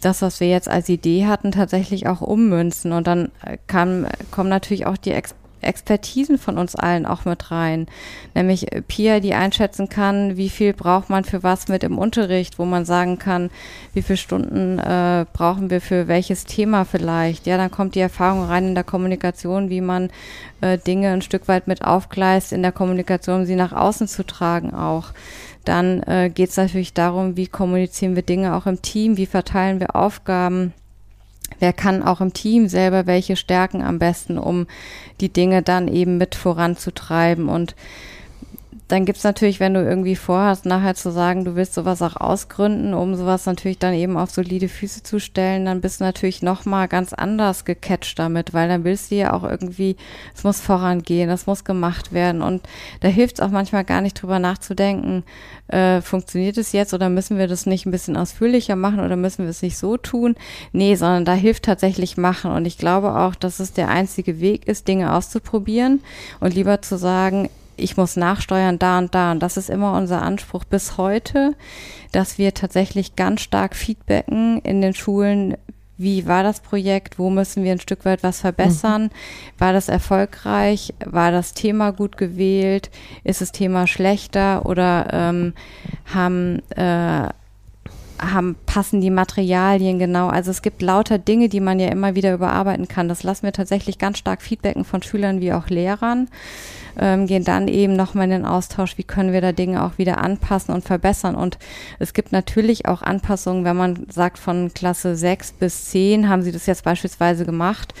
das, was wir jetzt als Idee hatten, tatsächlich auch ummünzen. Und dann äh, kam, kommen natürlich auch die Ex Expertisen von uns allen auch mit rein. Nämlich Pia, die einschätzen kann, wie viel braucht man für was mit im Unterricht, wo man sagen kann, wie viele Stunden äh, brauchen wir für welches Thema vielleicht. Ja, dann kommt die Erfahrung rein in der Kommunikation, wie man äh, Dinge ein Stück weit mit aufgleist in der Kommunikation, um sie nach außen zu tragen auch. Dann äh, geht es natürlich darum, wie kommunizieren wir Dinge auch im Team, wie verteilen wir Aufgaben wer kann auch im Team selber welche Stärken am besten, um die Dinge dann eben mit voranzutreiben. Und dann gibt's natürlich, wenn du irgendwie vorhast, nachher zu sagen, du willst sowas auch ausgründen, um sowas natürlich dann eben auf solide Füße zu stellen, dann bist du natürlich nochmal ganz anders gecatcht damit, weil dann willst du ja auch irgendwie, es muss vorangehen, es muss gemacht werden und da hilft es auch manchmal gar nicht drüber nachzudenken, äh, funktioniert es jetzt oder müssen wir das nicht ein bisschen ausführlicher machen oder müssen wir es nicht so tun? Nee, sondern da hilft tatsächlich machen und ich glaube auch, dass es der einzige Weg ist, Dinge auszuprobieren und lieber zu sagen, ich muss nachsteuern da und da. Und das ist immer unser Anspruch bis heute, dass wir tatsächlich ganz stark feedbacken in den Schulen, wie war das Projekt, wo müssen wir ein Stück weit was verbessern, mhm. war das erfolgreich, war das Thema gut gewählt, ist das Thema schlechter oder ähm, haben äh, haben, passen die Materialien genau. Also es gibt lauter Dinge, die man ja immer wieder überarbeiten kann. Das lassen wir tatsächlich ganz stark Feedbacken von Schülern wie auch Lehrern. Ähm, gehen dann eben nochmal in den Austausch, wie können wir da Dinge auch wieder anpassen und verbessern. Und es gibt natürlich auch Anpassungen, wenn man sagt, von Klasse 6 bis 10 haben sie das jetzt beispielsweise gemacht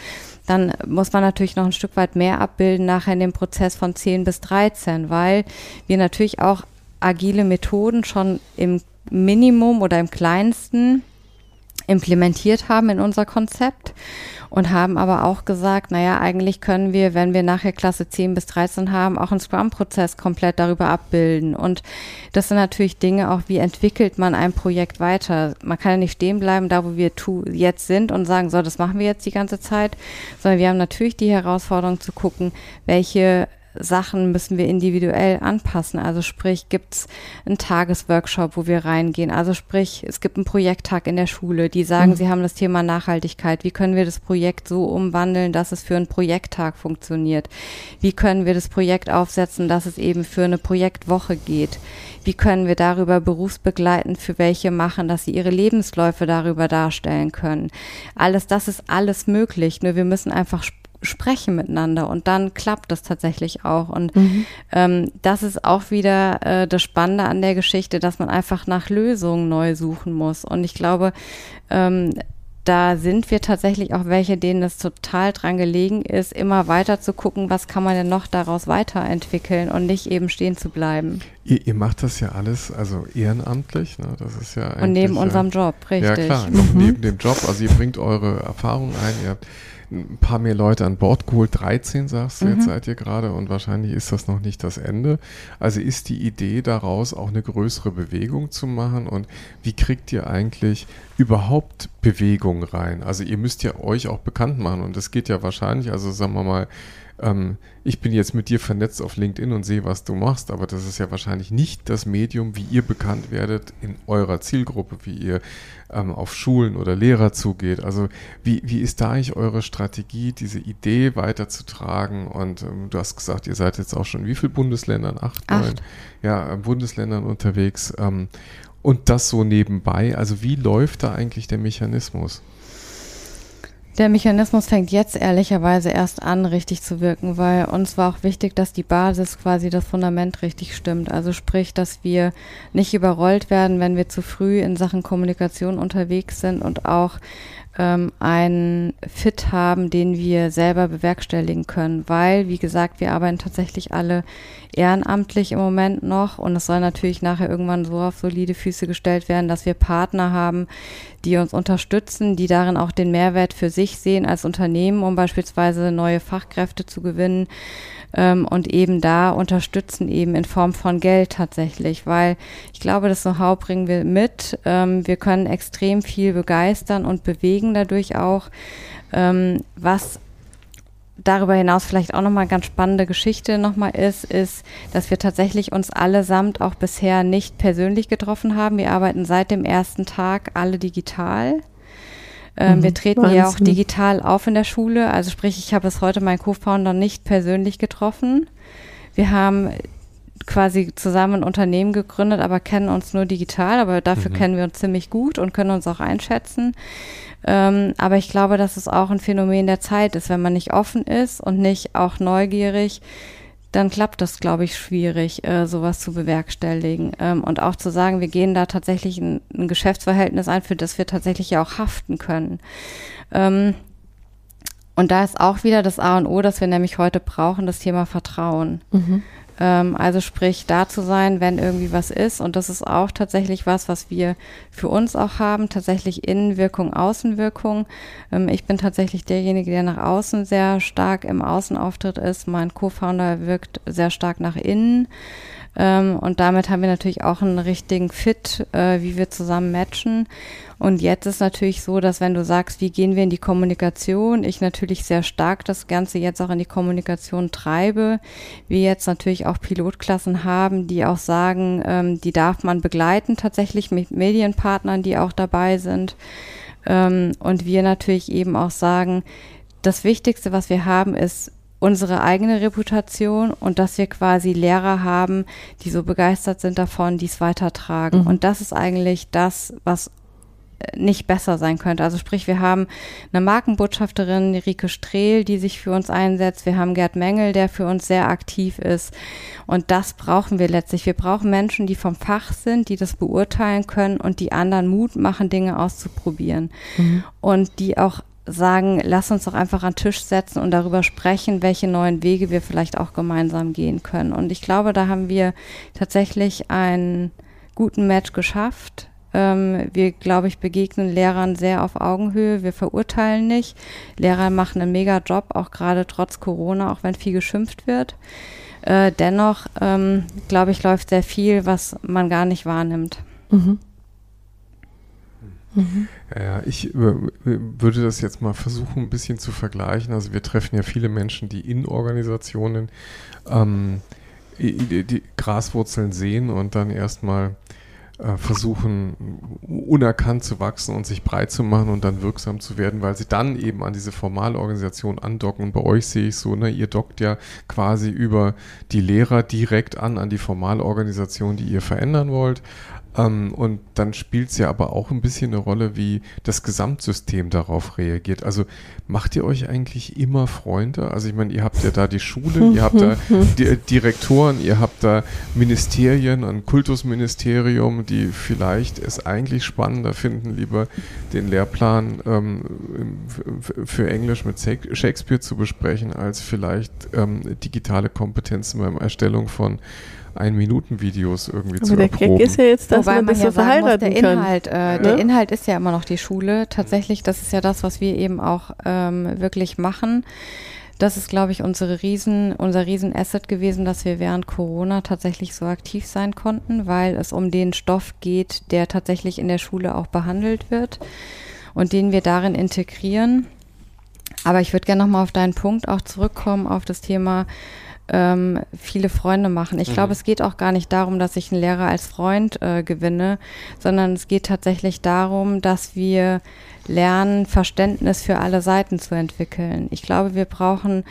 dann muss man natürlich noch ein Stück weit mehr abbilden nachher in dem Prozess von 10 bis 13, weil wir natürlich auch agile Methoden schon im Minimum oder im kleinsten implementiert haben in unser Konzept und haben aber auch gesagt, naja, eigentlich können wir, wenn wir nachher Klasse 10 bis 13 haben, auch einen Scrum-Prozess komplett darüber abbilden. Und das sind natürlich Dinge auch, wie entwickelt man ein Projekt weiter. Man kann ja nicht stehen bleiben, da wo wir jetzt sind und sagen, so, das machen wir jetzt die ganze Zeit, sondern wir haben natürlich die Herausforderung zu gucken, welche Sachen müssen wir individuell anpassen. Also sprich, gibt es einen Tagesworkshop, wo wir reingehen. Also sprich, es gibt einen Projekttag in der Schule, die sagen, mhm. sie haben das Thema Nachhaltigkeit. Wie können wir das Projekt so umwandeln, dass es für einen Projekttag funktioniert? Wie können wir das Projekt aufsetzen, dass es eben für eine Projektwoche geht? Wie können wir darüber berufsbegleitend für welche machen, dass sie ihre Lebensläufe darüber darstellen können? Alles, das ist alles möglich. Nur wir müssen einfach sprechen miteinander und dann klappt das tatsächlich auch. Und mhm. ähm, das ist auch wieder äh, das Spannende an der Geschichte, dass man einfach nach Lösungen neu suchen muss. Und ich glaube, ähm, da sind wir tatsächlich auch welche, denen es total dran gelegen ist, immer weiter zu gucken, was kann man denn noch daraus weiterentwickeln und nicht eben stehen zu bleiben. Ihr, ihr macht das ja alles also ehrenamtlich, ne? Das ist ja und neben unserem Job, richtig. Ja klar, noch mhm. neben dem Job. Also ihr bringt eure Erfahrungen ein, ihr habt ein paar mehr Leute an Bord geholt. 13 sagst du, mhm. jetzt seid ihr gerade und wahrscheinlich ist das noch nicht das Ende. Also ist die Idee daraus auch eine größere Bewegung zu machen und wie kriegt ihr eigentlich überhaupt Bewegung rein? Also ihr müsst ja euch auch bekannt machen und das geht ja wahrscheinlich, also sagen wir mal, ähm, ich bin jetzt mit dir vernetzt auf LinkedIn und sehe, was du machst, aber das ist ja wahrscheinlich nicht das Medium, wie ihr bekannt werdet in eurer Zielgruppe, wie ihr ähm, auf Schulen oder Lehrer zugeht. Also wie, wie ist da eigentlich eure Strategie, diese Idee weiterzutragen? Und ähm, du hast gesagt, ihr seid jetzt auch schon wie viele Bundesländern? Acht, Acht. neun? Ja, äh, Bundesländern unterwegs. Ähm, und das so nebenbei. Also wie läuft da eigentlich der Mechanismus? Der Mechanismus fängt jetzt ehrlicherweise erst an, richtig zu wirken, weil uns war auch wichtig, dass die Basis quasi das Fundament richtig stimmt. Also sprich, dass wir nicht überrollt werden, wenn wir zu früh in Sachen Kommunikation unterwegs sind und auch ähm, einen Fit haben, den wir selber bewerkstelligen können, weil, wie gesagt, wir arbeiten tatsächlich alle ehrenamtlich im Moment noch und es soll natürlich nachher irgendwann so auf solide Füße gestellt werden, dass wir Partner haben, die uns unterstützen, die darin auch den Mehrwert für sich sehen als Unternehmen, um beispielsweise neue Fachkräfte zu gewinnen ähm, und eben da unterstützen eben in Form von Geld tatsächlich, weil ich glaube, das Know-how bringen wir mit. Ähm, wir können extrem viel begeistern und bewegen dadurch auch, ähm, was darüber hinaus vielleicht auch nochmal ganz spannende Geschichte nochmal ist, ist, dass wir tatsächlich uns allesamt auch bisher nicht persönlich getroffen haben. Wir arbeiten seit dem ersten Tag alle digital. Ähm, mhm, wir treten Wahnsinn. ja auch digital auf in der Schule. Also sprich, ich habe bis heute meinen Co-Founder nicht persönlich getroffen. Wir haben quasi zusammen ein Unternehmen gegründet, aber kennen uns nur digital, aber dafür mhm. kennen wir uns ziemlich gut und können uns auch einschätzen. Ähm, aber ich glaube, dass es auch ein Phänomen der Zeit ist, wenn man nicht offen ist und nicht auch neugierig, dann klappt das, glaube ich, schwierig, äh, sowas zu bewerkstelligen. Ähm, und auch zu sagen, wir gehen da tatsächlich ein, ein, Geschäftsverhältnis ein, für das wir tatsächlich ja auch haften können. Ähm, und da ist auch wieder das A und O, das wir nämlich heute brauchen, das Thema Vertrauen. Mhm. Ähm, also sprich, da zu sein, wenn irgendwie was ist. Und das ist auch tatsächlich was, was wir für uns auch haben, tatsächlich Innenwirkung, Außenwirkung. Ähm, ich bin tatsächlich derjenige, der nach außen sehr stark im Außenauftritt ist. Mein Co-Founder wirkt sehr stark nach innen. Ähm, und damit haben wir natürlich auch einen richtigen Fit, äh, wie wir zusammen matchen. Und jetzt ist natürlich so, dass wenn du sagst, wie gehen wir in die Kommunikation, ich natürlich sehr stark das Ganze jetzt auch in die Kommunikation treibe. Wir jetzt natürlich auch Pilotklassen haben, die auch sagen, ähm, die darf man begleiten tatsächlich mit Medienpartnern, die auch dabei sind. Ähm, und wir natürlich eben auch sagen, das Wichtigste, was wir haben, ist unsere eigene Reputation und dass wir quasi Lehrer haben, die so begeistert sind davon, die es weitertragen. Mhm. Und das ist eigentlich das, was äh, nicht besser sein könnte. Also sprich, wir haben eine Markenbotschafterin, Rike Strehl, die sich für uns einsetzt. Wir haben Gerd Mengel, der für uns sehr aktiv ist. Und das brauchen wir letztlich. Wir brauchen Menschen, die vom Fach sind, die das beurteilen können und die anderen Mut machen, Dinge auszuprobieren. Mhm. Und die auch sagen, lass uns doch einfach an den Tisch setzen und darüber sprechen, welche neuen Wege wir vielleicht auch gemeinsam gehen können. Und ich glaube, da haben wir tatsächlich einen guten Match geschafft. Ähm, wir, glaube ich, begegnen Lehrern sehr auf Augenhöhe. Wir verurteilen nicht. Lehrer machen einen mega Job, auch gerade trotz Corona, auch wenn viel geschimpft wird. Äh, dennoch, ähm, glaube ich, läuft sehr viel, was man gar nicht wahrnimmt. Mhm. Mhm. Ja, ich würde das jetzt mal versuchen, ein bisschen zu vergleichen. Also wir treffen ja viele Menschen, die in Organisationen ähm, die, die Graswurzeln sehen und dann erstmal äh, versuchen, unerkannt zu wachsen und sich breit zu machen und dann wirksam zu werden, weil sie dann eben an diese formale Organisation andocken. Und bei euch sehe ich so, ne, ihr dockt ja quasi über die Lehrer direkt an, an die formale Organisation, die ihr verändern wollt. Ähm, und dann spielt es ja aber auch ein bisschen eine Rolle, wie das Gesamtsystem darauf reagiert. Also macht ihr euch eigentlich immer Freunde? Also ich meine, ihr habt ja da die Schule, ihr habt da die Direktoren, ihr habt da Ministerien, ein Kultusministerium, die vielleicht es eigentlich spannender finden, lieber den Lehrplan ähm, für Englisch mit Shakespeare zu besprechen, als vielleicht ähm, digitale Kompetenzen beim Erstellung von ein-Minuten-Videos irgendwie Aber zu der erproben. Gag ist ja jetzt, dass Wobei man, man das ja so verheiraten muss, der Inhalt, äh, ne? der Inhalt ist ja immer noch die Schule. Tatsächlich, das ist ja das, was wir eben auch ähm, wirklich machen. Das ist, glaube ich, unsere Riesen, unser Riesenasset gewesen, dass wir während Corona tatsächlich so aktiv sein konnten, weil es um den Stoff geht, der tatsächlich in der Schule auch behandelt wird und den wir darin integrieren. Aber ich würde gerne nochmal auf deinen Punkt auch zurückkommen, auf das Thema ähm, viele Freunde machen. Ich mhm. glaube, es geht auch gar nicht darum, dass ich einen Lehrer als Freund äh, gewinne, sondern es geht tatsächlich darum, dass wir lernen, Verständnis für alle Seiten zu entwickeln. Ich glaube, wir brauchen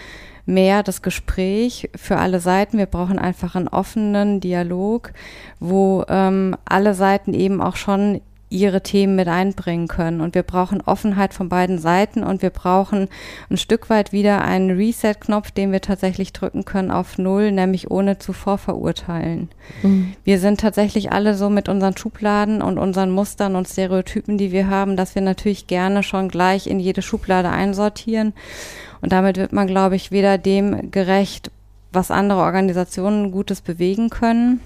mehr das Gespräch für alle Seiten. Wir brauchen einfach einen offenen Dialog, wo ähm, alle Seiten eben auch schon ihre Themen mit einbringen können. Und wir brauchen Offenheit von beiden Seiten und wir brauchen ein Stück weit wieder einen Reset-Knopf, den wir tatsächlich drücken können auf Null, nämlich ohne zuvor verurteilen. Mhm. Wir sind tatsächlich alle so mit unseren Schubladen und unseren Mustern und Stereotypen, die wir haben, dass wir natürlich gerne schon gleich in jede Schublade einsortieren. Und damit wird man, glaube ich, weder dem gerecht, was andere Organisationen Gutes bewegen können,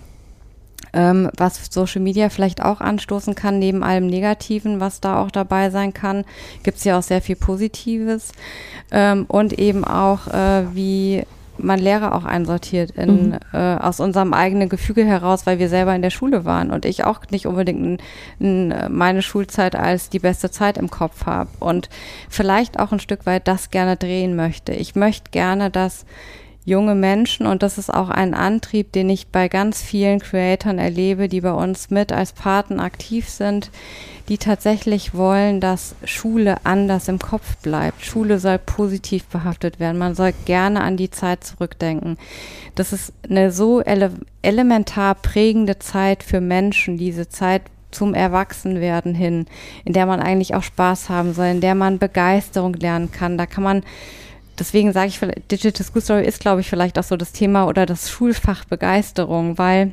ähm, was Social Media vielleicht auch anstoßen kann, neben allem Negativen, was da auch dabei sein kann, gibt es ja auch sehr viel Positives. Ähm, und eben auch, äh, wie man Lehrer auch einsortiert in, mhm. äh, aus unserem eigenen Gefüge heraus, weil wir selber in der Schule waren und ich auch nicht unbedingt n, n, meine Schulzeit als die beste Zeit im Kopf habe und vielleicht auch ein Stück weit das gerne drehen möchte. Ich möchte gerne, dass junge Menschen und das ist auch ein Antrieb, den ich bei ganz vielen Creatoren erlebe, die bei uns mit als Paten aktiv sind, die tatsächlich wollen, dass Schule anders im Kopf bleibt. Schule soll positiv behaftet werden. Man soll gerne an die Zeit zurückdenken. Das ist eine so ele elementar prägende Zeit für Menschen, diese Zeit zum Erwachsenwerden hin, in der man eigentlich auch Spaß haben soll, in der man Begeisterung lernen kann. Da kann man deswegen sage ich, Digital School Story ist, glaube ich, vielleicht auch so das Thema oder das Schulfach Begeisterung, weil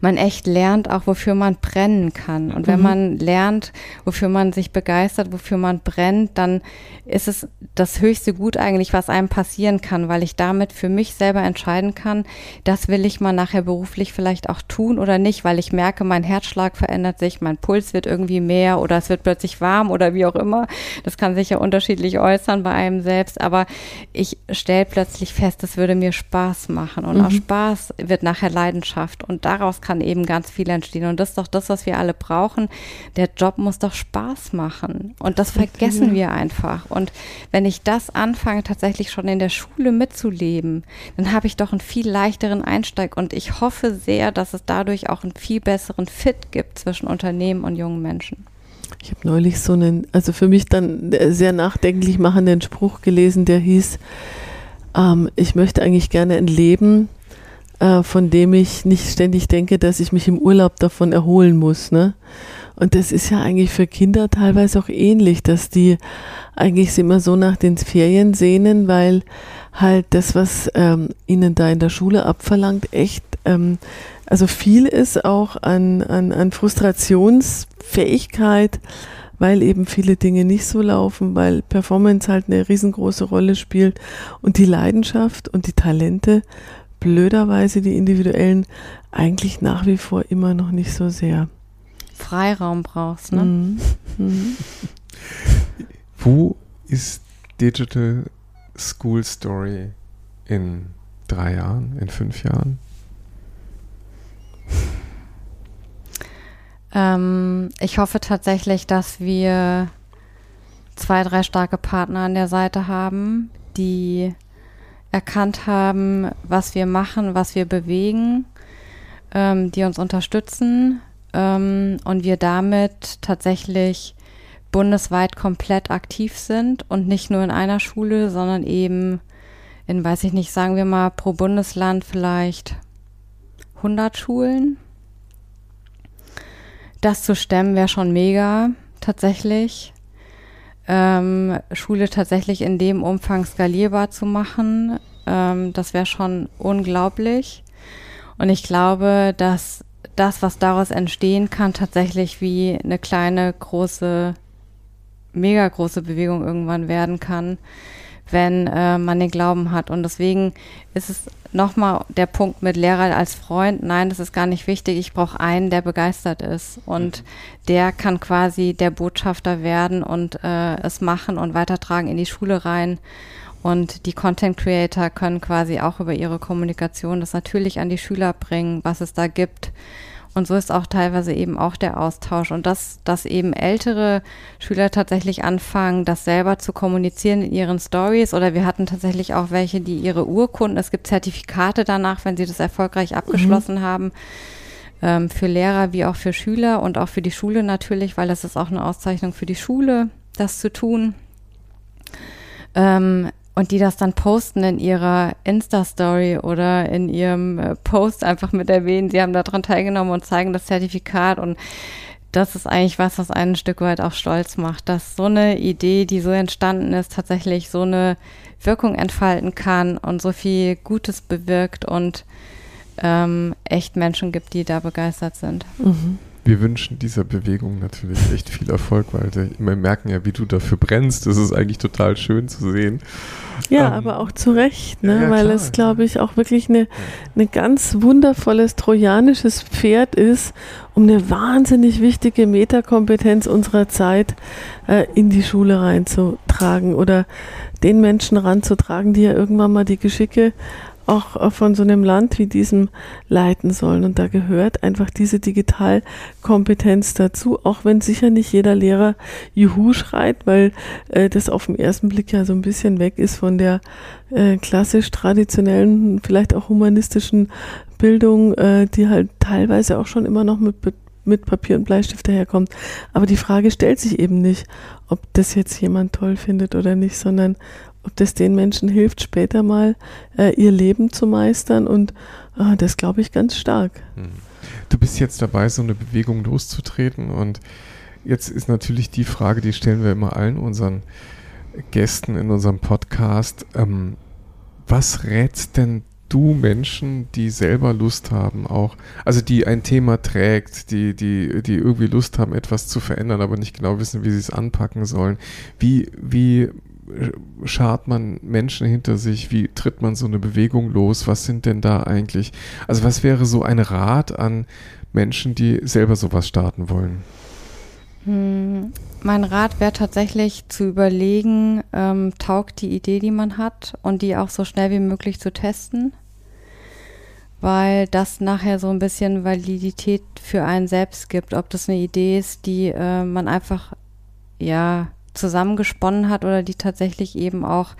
man echt lernt auch, wofür man brennen kann. Und wenn mhm. man lernt, wofür man sich begeistert, wofür man brennt, dann ist es das höchste Gut eigentlich, was einem passieren kann, weil ich damit für mich selber entscheiden kann, das will ich mal nachher beruflich vielleicht auch tun oder nicht, weil ich merke, mein Herzschlag verändert sich, mein Puls wird irgendwie mehr oder es wird plötzlich warm oder wie auch immer. Das kann sich ja unterschiedlich äußern bei einem selbst, aber ich stelle plötzlich fest, es würde mir Spaß machen und mhm. aus Spaß wird nachher Leidenschaft und daraus kann eben ganz viel entstehen. Und das ist doch das, was wir alle brauchen. Der Job muss doch Spaß machen. Und das vergessen wir einfach. Und wenn ich das anfange, tatsächlich schon in der Schule mitzuleben, dann habe ich doch einen viel leichteren Einsteig und ich hoffe sehr, dass es dadurch auch einen viel besseren Fit gibt zwischen Unternehmen und jungen Menschen. Ich habe neulich so einen, also für mich dann sehr nachdenklich machenden Spruch gelesen, der hieß, ähm, ich möchte eigentlich gerne ein Leben, äh, von dem ich nicht ständig denke, dass ich mich im Urlaub davon erholen muss. Ne? Und das ist ja eigentlich für Kinder teilweise auch ähnlich, dass die eigentlich immer so nach den Ferien sehnen, weil halt das, was ähm, ihnen da in der Schule abverlangt, echt, ähm, also viel ist auch an, an, an Frustrationsfähigkeit, weil eben viele Dinge nicht so laufen, weil Performance halt eine riesengroße Rolle spielt und die Leidenschaft und die Talente, blöderweise die individuellen, eigentlich nach wie vor immer noch nicht so sehr. Freiraum brauchst, ne? Mhm. Mhm. Wo ist Digital School Story in drei Jahren, in fünf Jahren? Ähm, ich hoffe tatsächlich, dass wir zwei, drei starke Partner an der Seite haben, die erkannt haben, was wir machen, was wir bewegen, ähm, die uns unterstützen, ähm, und wir damit tatsächlich bundesweit komplett aktiv sind und nicht nur in einer Schule, sondern eben in, weiß ich nicht, sagen wir mal pro Bundesland vielleicht 100 Schulen. Das zu stemmen wäre schon mega, tatsächlich. Ähm, Schule tatsächlich in dem Umfang skalierbar zu machen, ähm, das wäre schon unglaublich. Und ich glaube, dass das, was daraus entstehen kann, tatsächlich wie eine kleine, große, mega große Bewegung irgendwann werden kann, wenn äh, man den Glauben hat. Und deswegen ist es nochmal der Punkt mit Lehrer als Freund. Nein, das ist gar nicht wichtig. Ich brauche einen, der begeistert ist. Und mhm. der kann quasi der Botschafter werden und äh, es machen und weitertragen in die Schule rein. Und die Content Creator können quasi auch über ihre Kommunikation das natürlich an die Schüler bringen, was es da gibt. Und so ist auch teilweise eben auch der Austausch. Und dass, dass eben ältere Schüler tatsächlich anfangen, das selber zu kommunizieren in ihren Stories. Oder wir hatten tatsächlich auch welche, die ihre Urkunden, es gibt Zertifikate danach, wenn sie das erfolgreich mhm. abgeschlossen mhm. haben, ähm, für Lehrer wie auch für Schüler und auch für die Schule natürlich, weil das ist auch eine Auszeichnung für die Schule, das zu tun. Ähm, und die das dann posten in ihrer Insta-Story oder in ihrem äh, Post einfach mit erwähnen, sie haben daran teilgenommen und zeigen das Zertifikat und das ist eigentlich was, was einen ein Stück weit auch stolz macht, dass so eine Idee, die so entstanden ist, tatsächlich so eine Wirkung entfalten kann und so viel Gutes bewirkt und ähm, echt Menschen gibt, die da begeistert sind. Mhm. Wir wünschen dieser Bewegung natürlich echt viel Erfolg, weil wir merken ja, wie du dafür brennst. Das ist eigentlich total schön zu sehen. Ja, ähm, aber auch zu Recht, ne? Ja, weil klar, es, glaube ich, auch wirklich eine, eine ganz wundervolles trojanisches Pferd ist, um eine wahnsinnig wichtige Metakompetenz unserer Zeit äh, in die Schule reinzutragen oder den Menschen ranzutragen, die ja irgendwann mal die Geschicke auch von so einem Land wie diesem leiten sollen. Und da gehört einfach diese Digitalkompetenz dazu, auch wenn sicher nicht jeder Lehrer Juhu schreit, weil äh, das auf den ersten Blick ja so ein bisschen weg ist von der äh, klassisch traditionellen, vielleicht auch humanistischen Bildung, äh, die halt teilweise auch schon immer noch mit mit Papier und Bleistift daherkommt. Aber die Frage stellt sich eben nicht, ob das jetzt jemand toll findet oder nicht, sondern ob das den Menschen hilft, später mal äh, ihr Leben zu meistern. Und äh, das glaube ich ganz stark. Hm. Du bist jetzt dabei, so eine Bewegung loszutreten. Und jetzt ist natürlich die Frage, die stellen wir immer allen unseren Gästen in unserem Podcast. Ähm, was rätst denn du Menschen, die selber Lust haben, auch, also die ein Thema trägt, die, die, die irgendwie Lust haben, etwas zu verändern, aber nicht genau wissen, wie sie es anpacken sollen. Wie, wie schart man Menschen hinter sich? Wie tritt man so eine Bewegung los? Was sind denn da eigentlich? Also was wäre so ein Rat an Menschen, die selber sowas starten wollen? Hm, mein Rat wäre tatsächlich zu überlegen, ähm, taugt die Idee, die man hat und die auch so schnell wie möglich zu testen, weil das nachher so ein bisschen Validität für einen selbst gibt, ob das eine Idee ist, die äh, man einfach ja zusammengesponnen hat oder die tatsächlich eben auch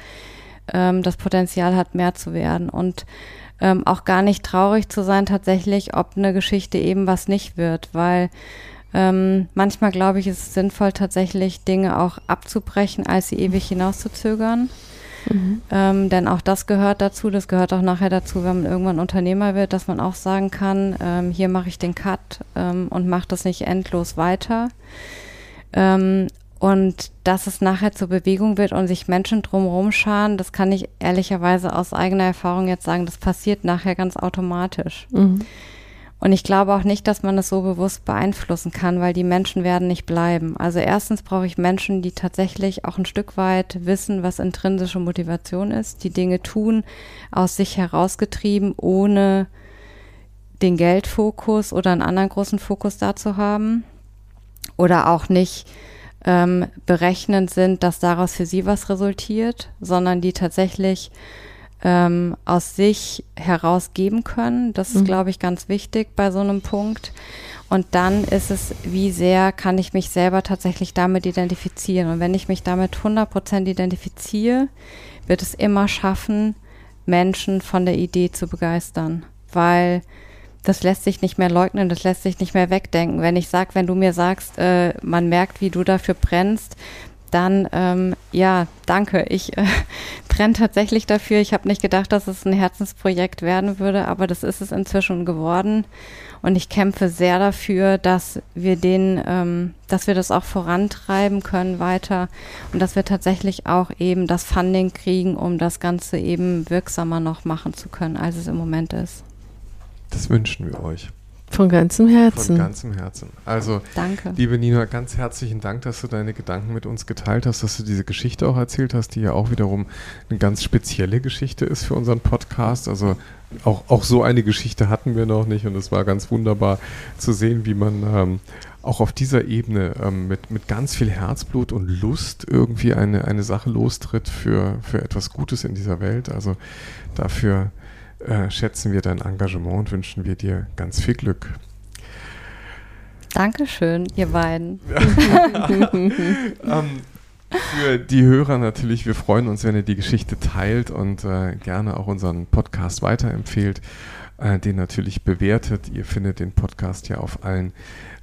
ähm, das Potenzial hat, mehr zu werden und ähm, auch gar nicht traurig zu sein tatsächlich, ob eine Geschichte eben was nicht wird, weil ähm, manchmal glaube ich, ist es sinnvoll, tatsächlich Dinge auch abzubrechen, als sie ewig hinauszuzögern. Mhm. Ähm, denn auch das gehört dazu, das gehört auch nachher dazu, wenn man irgendwann Unternehmer wird, dass man auch sagen kann, ähm, hier mache ich den Cut ähm, und mache das nicht endlos weiter. Und dass es nachher zur Bewegung wird und sich Menschen drumherum scharen, das kann ich ehrlicherweise aus eigener Erfahrung jetzt sagen, das passiert nachher ganz automatisch. Mhm. Und ich glaube auch nicht, dass man es so bewusst beeinflussen kann, weil die Menschen werden nicht bleiben. Also erstens brauche ich Menschen, die tatsächlich auch ein Stück weit wissen, was intrinsische Motivation ist, die Dinge tun, aus sich herausgetrieben, ohne den Geldfokus oder einen anderen großen Fokus dazu haben. Oder auch nicht ähm, berechnend sind, dass daraus für sie was resultiert, sondern die tatsächlich ähm, aus sich herausgeben können. Das ist, mhm. glaube ich, ganz wichtig bei so einem Punkt. Und dann ist es, wie sehr kann ich mich selber tatsächlich damit identifizieren. Und wenn ich mich damit 100% identifiziere, wird es immer schaffen, Menschen von der Idee zu begeistern. Weil das lässt sich nicht mehr leugnen, das lässt sich nicht mehr wegdenken. Wenn ich sage, wenn du mir sagst, äh, man merkt, wie du dafür brennst, dann ähm, ja, danke. Ich äh, brenne tatsächlich dafür. Ich habe nicht gedacht, dass es ein Herzensprojekt werden würde, aber das ist es inzwischen geworden. Und ich kämpfe sehr dafür, dass wir den, ähm, dass wir das auch vorantreiben können weiter und dass wir tatsächlich auch eben das Funding kriegen, um das Ganze eben wirksamer noch machen zu können, als es im Moment ist. Das wünschen wir euch. Von ganzem Herzen. Von ganzem Herzen. Also, Danke. liebe Nina, ganz herzlichen Dank, dass du deine Gedanken mit uns geteilt hast, dass du diese Geschichte auch erzählt hast, die ja auch wiederum eine ganz spezielle Geschichte ist für unseren Podcast. Also auch, auch so eine Geschichte hatten wir noch nicht und es war ganz wunderbar zu sehen, wie man ähm, auch auf dieser Ebene ähm, mit, mit ganz viel Herzblut und Lust irgendwie eine, eine Sache lostritt für, für etwas Gutes in dieser Welt. Also dafür äh, schätzen wir dein Engagement und wünschen wir dir ganz viel Glück. Dankeschön, ihr beiden. ähm, für die Hörer natürlich, wir freuen uns, wenn ihr die Geschichte teilt und äh, gerne auch unseren Podcast weiterempfehlt, äh, den natürlich bewertet. Ihr findet den Podcast ja auf allen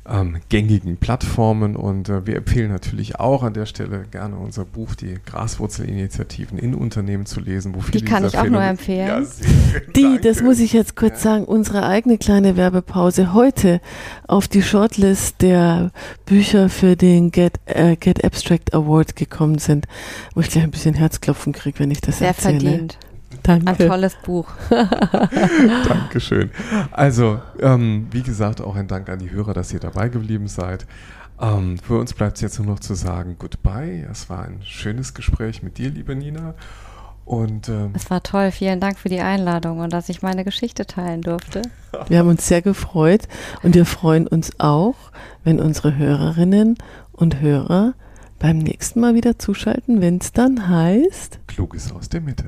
ähm, gängigen Plattformen. Und äh, wir empfehlen natürlich auch an der Stelle gerne unser Buch, die Graswurzelinitiativen in Unternehmen zu lesen. Wo die kann ich auch nur empfehlen. Ja, die, danke. das muss ich jetzt kurz ja. sagen, unsere eigene kleine Werbepause heute auf die Shortlist der Bücher für den Get, äh, Get Abstract Award gekommen sind, wo ich gleich ein bisschen Herzklopfen kriege, wenn ich das Sehr erzähle. Sehr verdient. Danke. Ein tolles Buch. Dankeschön. Also, ähm, wie gesagt, auch ein Dank an die Hörer, dass ihr dabei geblieben seid. Ähm, für uns bleibt es jetzt nur noch zu sagen, goodbye. Es war ein schönes Gespräch mit dir, liebe Nina. Und, ähm, es war toll. Vielen Dank für die Einladung und dass ich meine Geschichte teilen durfte. Wir haben uns sehr gefreut und wir freuen uns auch, wenn unsere Hörerinnen und Hörer beim nächsten Mal wieder zuschalten, wenn es dann heißt Kluges aus der Mitte.